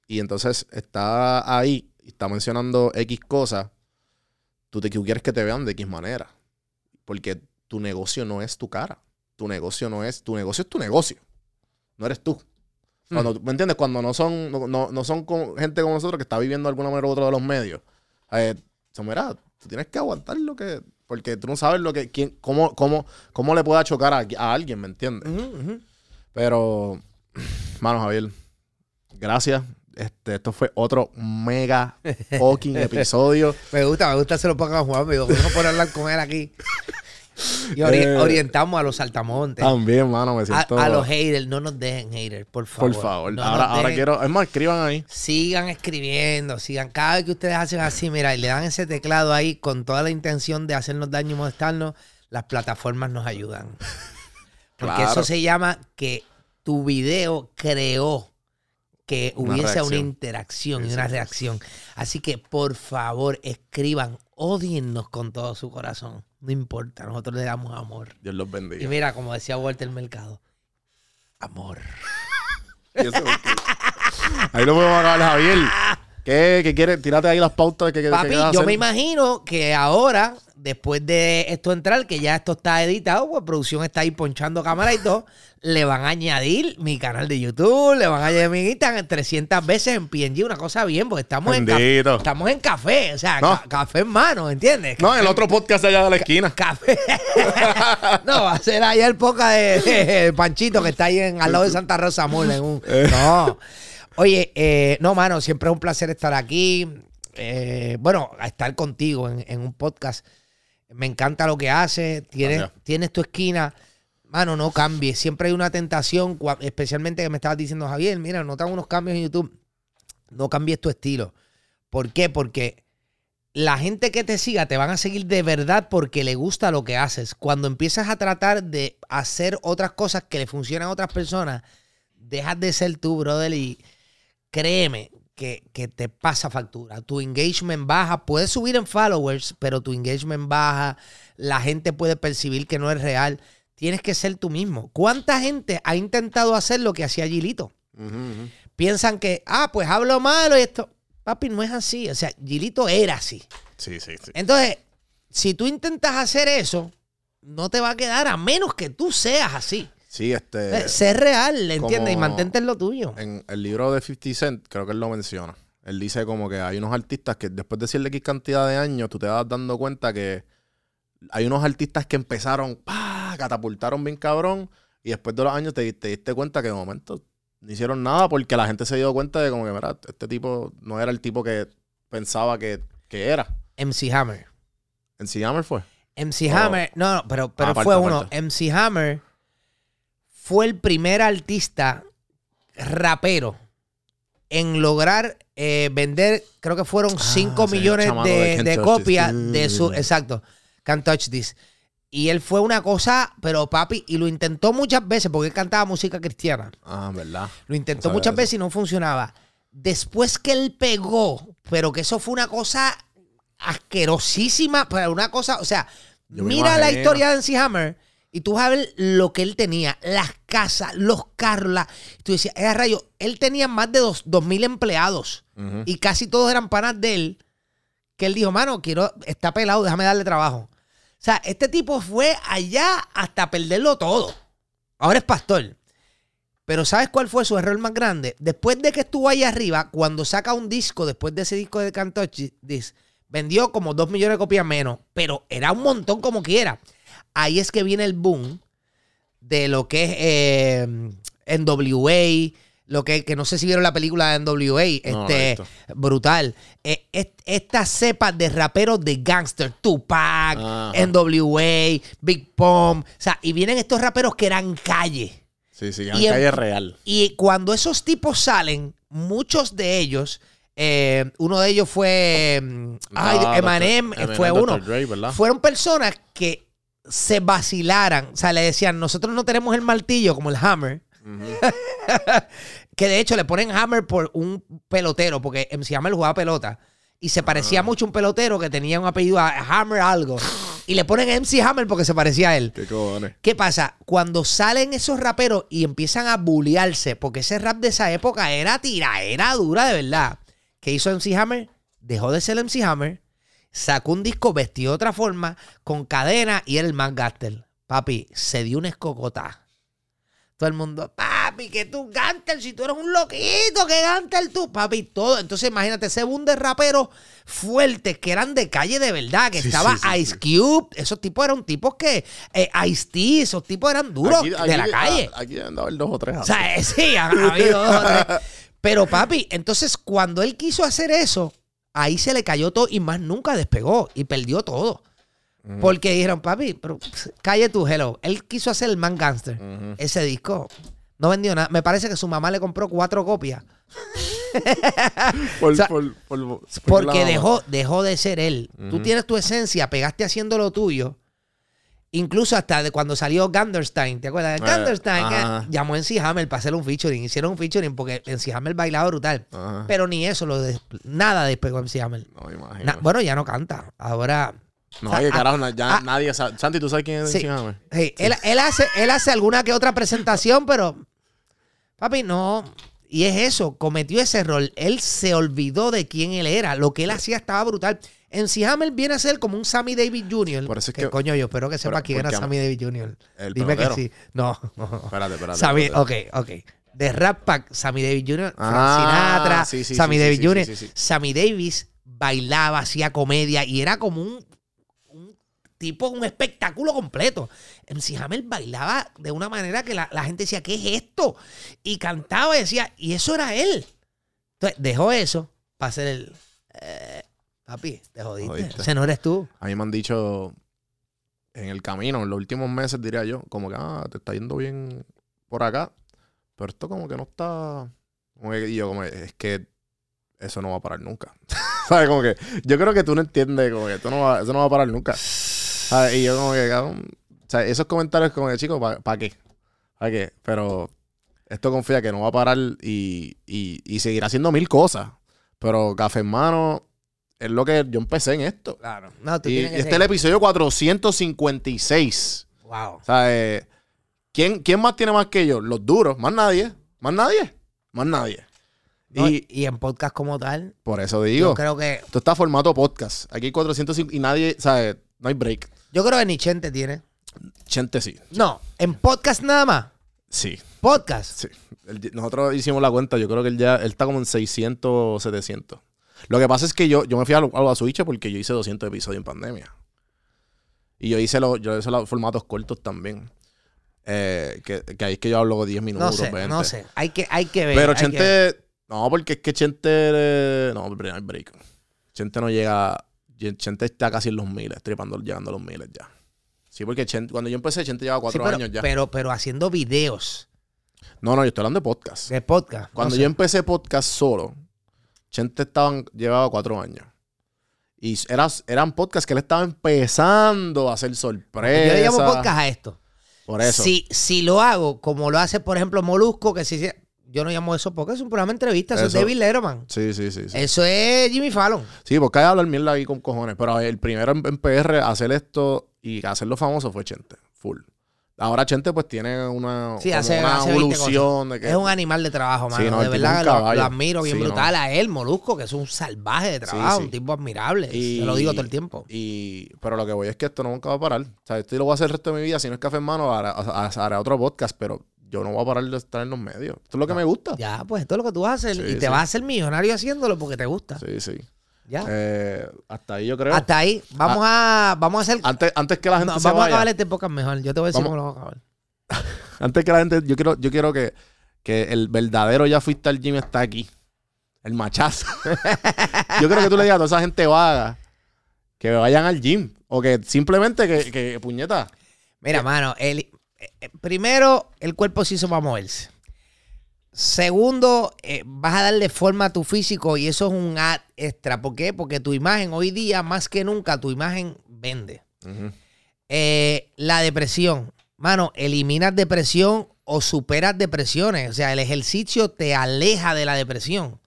y entonces está ahí y está mencionando X cosas, tú, te, tú quieres que te vean de X manera. Porque tu negocio no es tu cara. Tu negocio no es, tu negocio es tu negocio. No eres tú. Cuando, ¿Me entiendes? Cuando no son, no, no- no son gente como nosotros que está viviendo de alguna manera u otra de los medios. Eh, mira, tú tienes que aguantar lo que. Porque tú no sabes lo que. Quién, cómo, cómo, cómo le pueda chocar a, a alguien, ¿me entiendes? Pero, mano, Javier, gracias. Este, esto fue otro mega [LAUGHS] fucking episodio. Me gusta, me gusta se lo pongan a Juan, me digo, vamos por hablar con él aquí. Y ori- Eh, orientamos a los saltamontes. También, mano, me A, siento. a los haters, no nos dejen haters, por favor. por favor. No ahora, ahora quiero. Es más, escriban ahí. Sigan escribiendo, sigan. Cada vez que ustedes hacen así, mira, y le dan ese teclado ahí con toda la intención de hacernos daño y molestarnos, las plataformas nos ayudan. Porque Claro. eso se llama que tu video creó que Una hubiese una interacción y una reacción. Así que, por favor, escriban, odiennos con todo su corazón. No importa, nosotros le damos amor. Dios los Y bendiga. mira, como decía Walter Mercado, amor. [LAUGHS] Y ahí lo podemos acabar, Javier. [LAUGHS] ¿Qué, qué quieres? Tírate ahí las pautas que, Papi, yo hacer. me imagino que ahora, después de esto entrar, que ya esto está editado, pues producción está ahí ponchando cámara y todo, [LAUGHS] le van a añadir mi canal de YouTube, le van a añadir mi Instagram 300 veces en PNG, una cosa bien, porque estamos en, café, estamos en café, o sea, No. ca- café en mano, ¿entiendes? No, el otro podcast allá de la esquina. Café. [LAUGHS] no, va a ser allá el poca de, de Panchito que está ahí en, al lado de Santa Rosa. En un, no. Oye, eh, no, mano, siempre es un placer estar aquí. Eh, bueno, a estar contigo en, en un podcast. Me encanta lo que haces. Tienes, Gracias. tienes tu esquina. Mano, no cambies. Siempre hay una tentación, especialmente que me estabas diciendo, Javier, mira, notan unos cambios en YouTube. No cambies tu estilo. ¿Por qué? Porque la gente que te siga te van a seguir de verdad porque le gusta lo que haces. Cuando empiezas a tratar de hacer otras cosas que le funcionan a otras personas, dejas de ser tú, brother, y créeme que, que te pasa factura. Tu engagement baja, puedes subir en followers, pero tu engagement baja, la gente puede percibir que no es real. Tienes que ser tú mismo. ¿Cuánta gente ha intentado hacer lo que hacía Gilito? Piensan que, ah, pues hablo malo y esto. Papi, no es así. O sea, Gilito era así. Sí, sí, sí. Entonces, si tú intentas hacer eso, no te va a quedar a menos que tú seas así. Sí, este. Eh, sé real, ¿entiendes? Y mantente en lo tuyo. En el libro de 50 Cent, creo que él lo menciona. Él dice como que hay unos artistas que después de decirle X cantidad de años, tú te vas dando cuenta que hay unos artistas que empezaron, ¡pah! catapultaron bien cabrón, y después de los años te, te diste cuenta que de momento no hicieron nada porque la gente se dio cuenta de como que, mira, este tipo no era el tipo que pensaba que, que era. MC Hammer. En C. Hammer fue. MC Oh. Hammer, no, no, pero, pero Aparte, fue uno. MC Hammer fue el primer artista rapero en lograr eh, vender, creo que fueron 5 Ah, millones de, copias de su. Exacto. Can't Touch This. Y él fue una cosa, pero papi, y lo intentó muchas veces porque él cantaba música cristiana. Ah, ¿verdad? Lo intentó No muchas veces y no funcionaba. Después que él pegó, pero que eso fue una cosa asquerosísima, pero una cosa, o sea, Yo mira la historia de MC Hammer y tú vas a ver lo que él tenía, las casas, los carros, la- tú decías, era rayo, él tenía más de dos, dos mil empleados Ujú. y casi todos eran panas de él, que él dijo, mano, quiero, está pelado, déjame darle trabajo. O sea, este tipo fue allá hasta perderlo todo. Ahora es pastor. Pero ¿sabes cuál fue su error más grande? Después de que estuvo ahí arriba, cuando saca un disco, después de ese disco de Can't Touch This, vendió como dos millones de copias menos, pero era un montón como quiera. Ahí es que viene el boom de lo que es eh, NWA, lo que, que no sé si vieron la película de NWA, este, brutal. Eh, est- esta cepa de raperos de gangster, Tupac, Ajá. NWA, Big Pom, o sea, y vienen estos raperos que eran calle. Sí, sí, Y en- calle real. Y cuando esos tipos salen, muchos de ellos, eh, uno de ellos fue, mm, ay, Ah, Eminem Dr. fue uno. Dr. Dre, ¿verdad? Fueron personas que se vacilaran, o sea, le decían, nosotros no tenemos el martillo como el Hammer. [LAUGHS] que de hecho le ponen Hammer por un pelotero, porque MC Hammer jugaba pelota. Y se Ah. parecía mucho a un pelotero que tenía un apellido a Hammer algo. Y le ponen MC Hammer porque se parecía a él. Qué cojones. ¿Qué pasa? Cuando salen esos raperos y empiezan a bullearse, porque ese rap de esa época era tiraera dura de verdad. ¿Qué hizo MC Hammer? Dejó de ser MC Hammer, sacó un disco vestido de otra forma, con cadena y era el más Gaster. Papi, se dio una escocota. Todo el mundo, papi, que tú Gantel, si tú eres un loquito, que Gantel tú, papi, todo. Entonces imagínate ese boom de raperos fuertes que eran de calle de verdad, que Sí, estaba sí, sí, Ice. Cube, esos tipos eran tipos que, eh, Ice-T, esos tipos eran duros Aquí- de la calle. a- Aquí de haber dos o tres. O sea, eh, sí, ha, ha habido dos o tres. [LAUGHS] Pero papi, entonces cuando él quiso hacer eso, ahí se le cayó todo y más nunca despegó y perdió todo. Porque dijeron, papi, pero calle tu hello. Él quiso hacer el Man Gangster. Ese disco no vendió nada. Me parece que su mamá le compró cuatro copias. [LAUGHS] Por- o sea, por- por- por Porque dejó, dejó de ser él. Tú tienes tu esencia, pegaste haciendo lo tuyo. Incluso hasta de cuando salió Ganderstein, ¿te acuerdas de Eh, Ganderstein? Ajá. llamó en Hammer para hacer un featuring. Hicieron un featuring porque en Hammer bailaba brutal. Ajá. Pero ni eso, lo des- nada despegó en Hammer. No, me imagino. Na- bueno, ya no canta. Ahora. no, o sea, oye, ah, carajo, na- ya ah, nadie sabe. Santi, ¿tú sabes quién es Sí. Hammer? Sí, Él, él hace, él hace alguna que otra presentación, pero. Papi, no. Y es eso, cometió ese error. Él se olvidó de quién él era. Lo que él hacía estaba brutal. En Hammer viene a ser como un Sammy Davis Jr. Por eso es que, que- coño, yo espero que sepa Pero, quién era Sammy Davis Jr. El Dime pelotero. que sí. No. [LAUGHS] Espérate, espérate. Sammy, espérate. ok, ok. De Rap Pack, Sammy Davis Jr., Frank Sinatra, sí, sí, Sammy sí, Davis Jr. Sammy Davis bailaba, hacía comedia y era como un, un tipo, un espectáculo completo. MC Hammer bailaba de una manera que la, la gente decía, ¿qué es esto? Y cantaba y decía, y eso era él. Entonces dejó eso para hacer el... eh, papi, te jodiste. Jodiste. Ese no eres tú. A mí me han dicho en el camino, en los últimos meses, diría yo, como que, ah, te está yendo bien por acá, pero esto como que no está... Y yo como, es que eso no va a parar nunca. [LAUGHS] ¿Sabes? Como que yo creo que tú no entiendes, como que esto no va, eso no va a parar nunca. ¿Sabes? Y yo como que, cabrón, o sea, esos comentarios como que, chicos, ¿para qué? ¿Para qué? Pero esto confía que no va a parar y, y, y seguirá haciendo mil cosas. Pero Café Hermano es lo que yo empecé en esto. Claro. No, tú Y tienes que este es el episodio 456. Wow. O sea, eh, ¿quién, ¿quién más tiene más que yo? Los duros. Más nadie. Más nadie. Más nadie. No, y y en podcast como tal, por eso digo, yo creo que... esto está formato podcast. Aquí hay 405 y nadie, ¿sabes? No hay break. Yo creo que ni Chente tiene. Chente sí. No, en podcast nada más. Sí, Podcast. sí. Nosotros hicimos la cuenta. Yo creo que él ya él está como en 600 o 700. Lo que pasa es que yo, yo me fui a, lo- a Switch porque yo hice 200 episodios en pandemia. Y yo hice, los yo hice los formatos cortos también. Eh, que, que ahí es que yo hablo 10 No minutos, sé, 20. no sé. Hay que, hay que ver. Pero ver. Chente. No, porque es que Chente. eh, No, no hay break. Chente no llega. Chente está casi en los miles, tripando, llegando a los miles ya. Sí, porque Chente, cuando yo empecé, Chente llevaba Sí, cuatro pero, años ya. Pero, pero haciendo videos. No, no, yo estoy hablando de podcast. De podcast. Cuando No sé. yo empecé podcast solo, Chente estaban, llevaba cuatro años. Y era, eran podcasts que él estaba empezando a hacer sorpresas. Yo le llamo podcast a esto. Por eso. Si, si lo hago como lo hace, por ejemplo, Molusco, que si yo no llamo eso porque es un programa de entrevista, eso, es David Letterman. Sí, sí, sí. Sí, Eso es Jimmy Fallon. sí porque hay que hablar mierda ahí con cojones. Pero el primero en, en PR a hacer esto y hacerlo famoso fue Chente. Full. Ahora Chente pues tiene una, Sí, hace, una hace 20 evolución de que... Es un animal de trabajo, mano. Sí, no, de verdad lo, admiro bien Sí, brutal. A él, Molusco, que es un salvaje de trabajo, un tipo admirable. Y- Se lo digo todo el tiempo. Y, pero lo que voy es que esto nunca va a parar. O sea, esto lo voy a hacer el resto de mi vida. Si no es café en mano, haré, otro podcast. Pero yo no voy a parar de estar en los medios. Esto es lo que me gusta. Ya, pues esto es lo que tú vas a hacer. Y te vas a hacer millonario haciéndolo porque te gusta. Sí, sí. Ya. Eh, hasta ahí yo creo. Hasta ahí. Vamos a, vamos a hacer. Antes, antes que la gente no, se vamos a vaya. acabar este podcast mejor. Yo te voy a decir Vamos- cómo lo vamos a acabar. [LAUGHS] Antes que la gente. Yo quiero, yo quiero que, que el verdadero ya fuiste al gym está aquí. El machazo. [LAUGHS] yo creo que tú le digas a toda esa gente vaga que vayan al gym. O que simplemente que, que puñeta. Mira, mano, el, eh, primero, el cuerpo se hizo para moverse. Segundo, eh, vas a darle forma a tu físico y eso es un ad extra. ¿Por qué? Porque tu imagen, hoy día, más que nunca, tu imagen vende. Eh, la depresión. Mano, eliminas depresión o superas depresiones. O sea, el ejercicio te aleja de la depresión.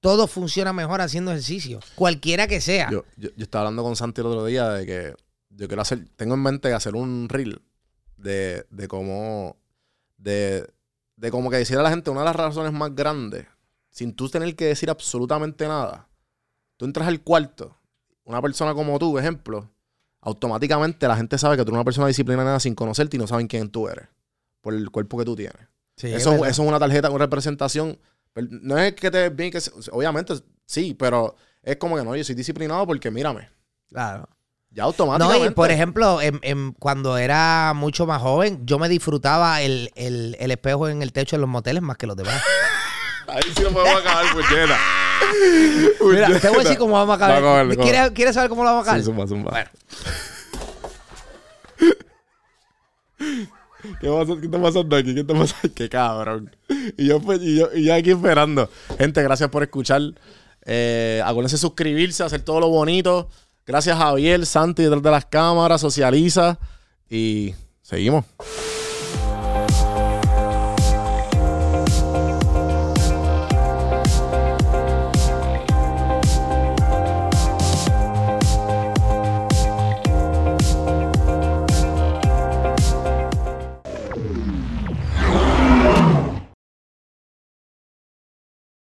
Todo funciona mejor haciendo ejercicio. Cualquiera que sea. Yo, yo, yo estaba hablando con Santi el otro día de que yo quiero hacer, tengo en mente hacer un reel de, de cómo, de, de como que decir a la gente una de las razones más grandes, sin tú tener que decir absolutamente nada. Tú entras al cuarto, una persona como tú, ejemplo, automáticamente la gente sabe que tú eres una persona disciplinada sin conocerte y no saben quién tú eres por el cuerpo que tú tienes. Sí, es Eso, eso es una tarjeta, una representación. No es que te bien, que obviamente sí, pero es como que no, yo soy disciplinado porque mírame. Claro. Ya No, automáticamente. y por ejemplo, en- en- cuando era mucho más joven, yo me disfrutaba el, el- el espejo en el techo de los moteles más que los demás. [LAUGHS] Ahí sí lo podemos acabar, puñeta. [LAUGHS] Mira, te voy a decir cómo vamos a acabar. Vamos a verlo, ¿Quieres, quieres saber cómo lo vamos a acabar? Sí, zumba, zumba. Bueno. [LAUGHS] ¿Qué, pasa- ¿Qué está pasando aquí? ¿Qué está pasando? Qué cabrón. Y yo, pues, y yo, y yo aquí esperando. Gente, gracias por escuchar. Eh, acuérdense de suscribirse, hacer todo lo bonito. Gracias Javier, Santi detrás de las cámaras, socializa. Y seguimos.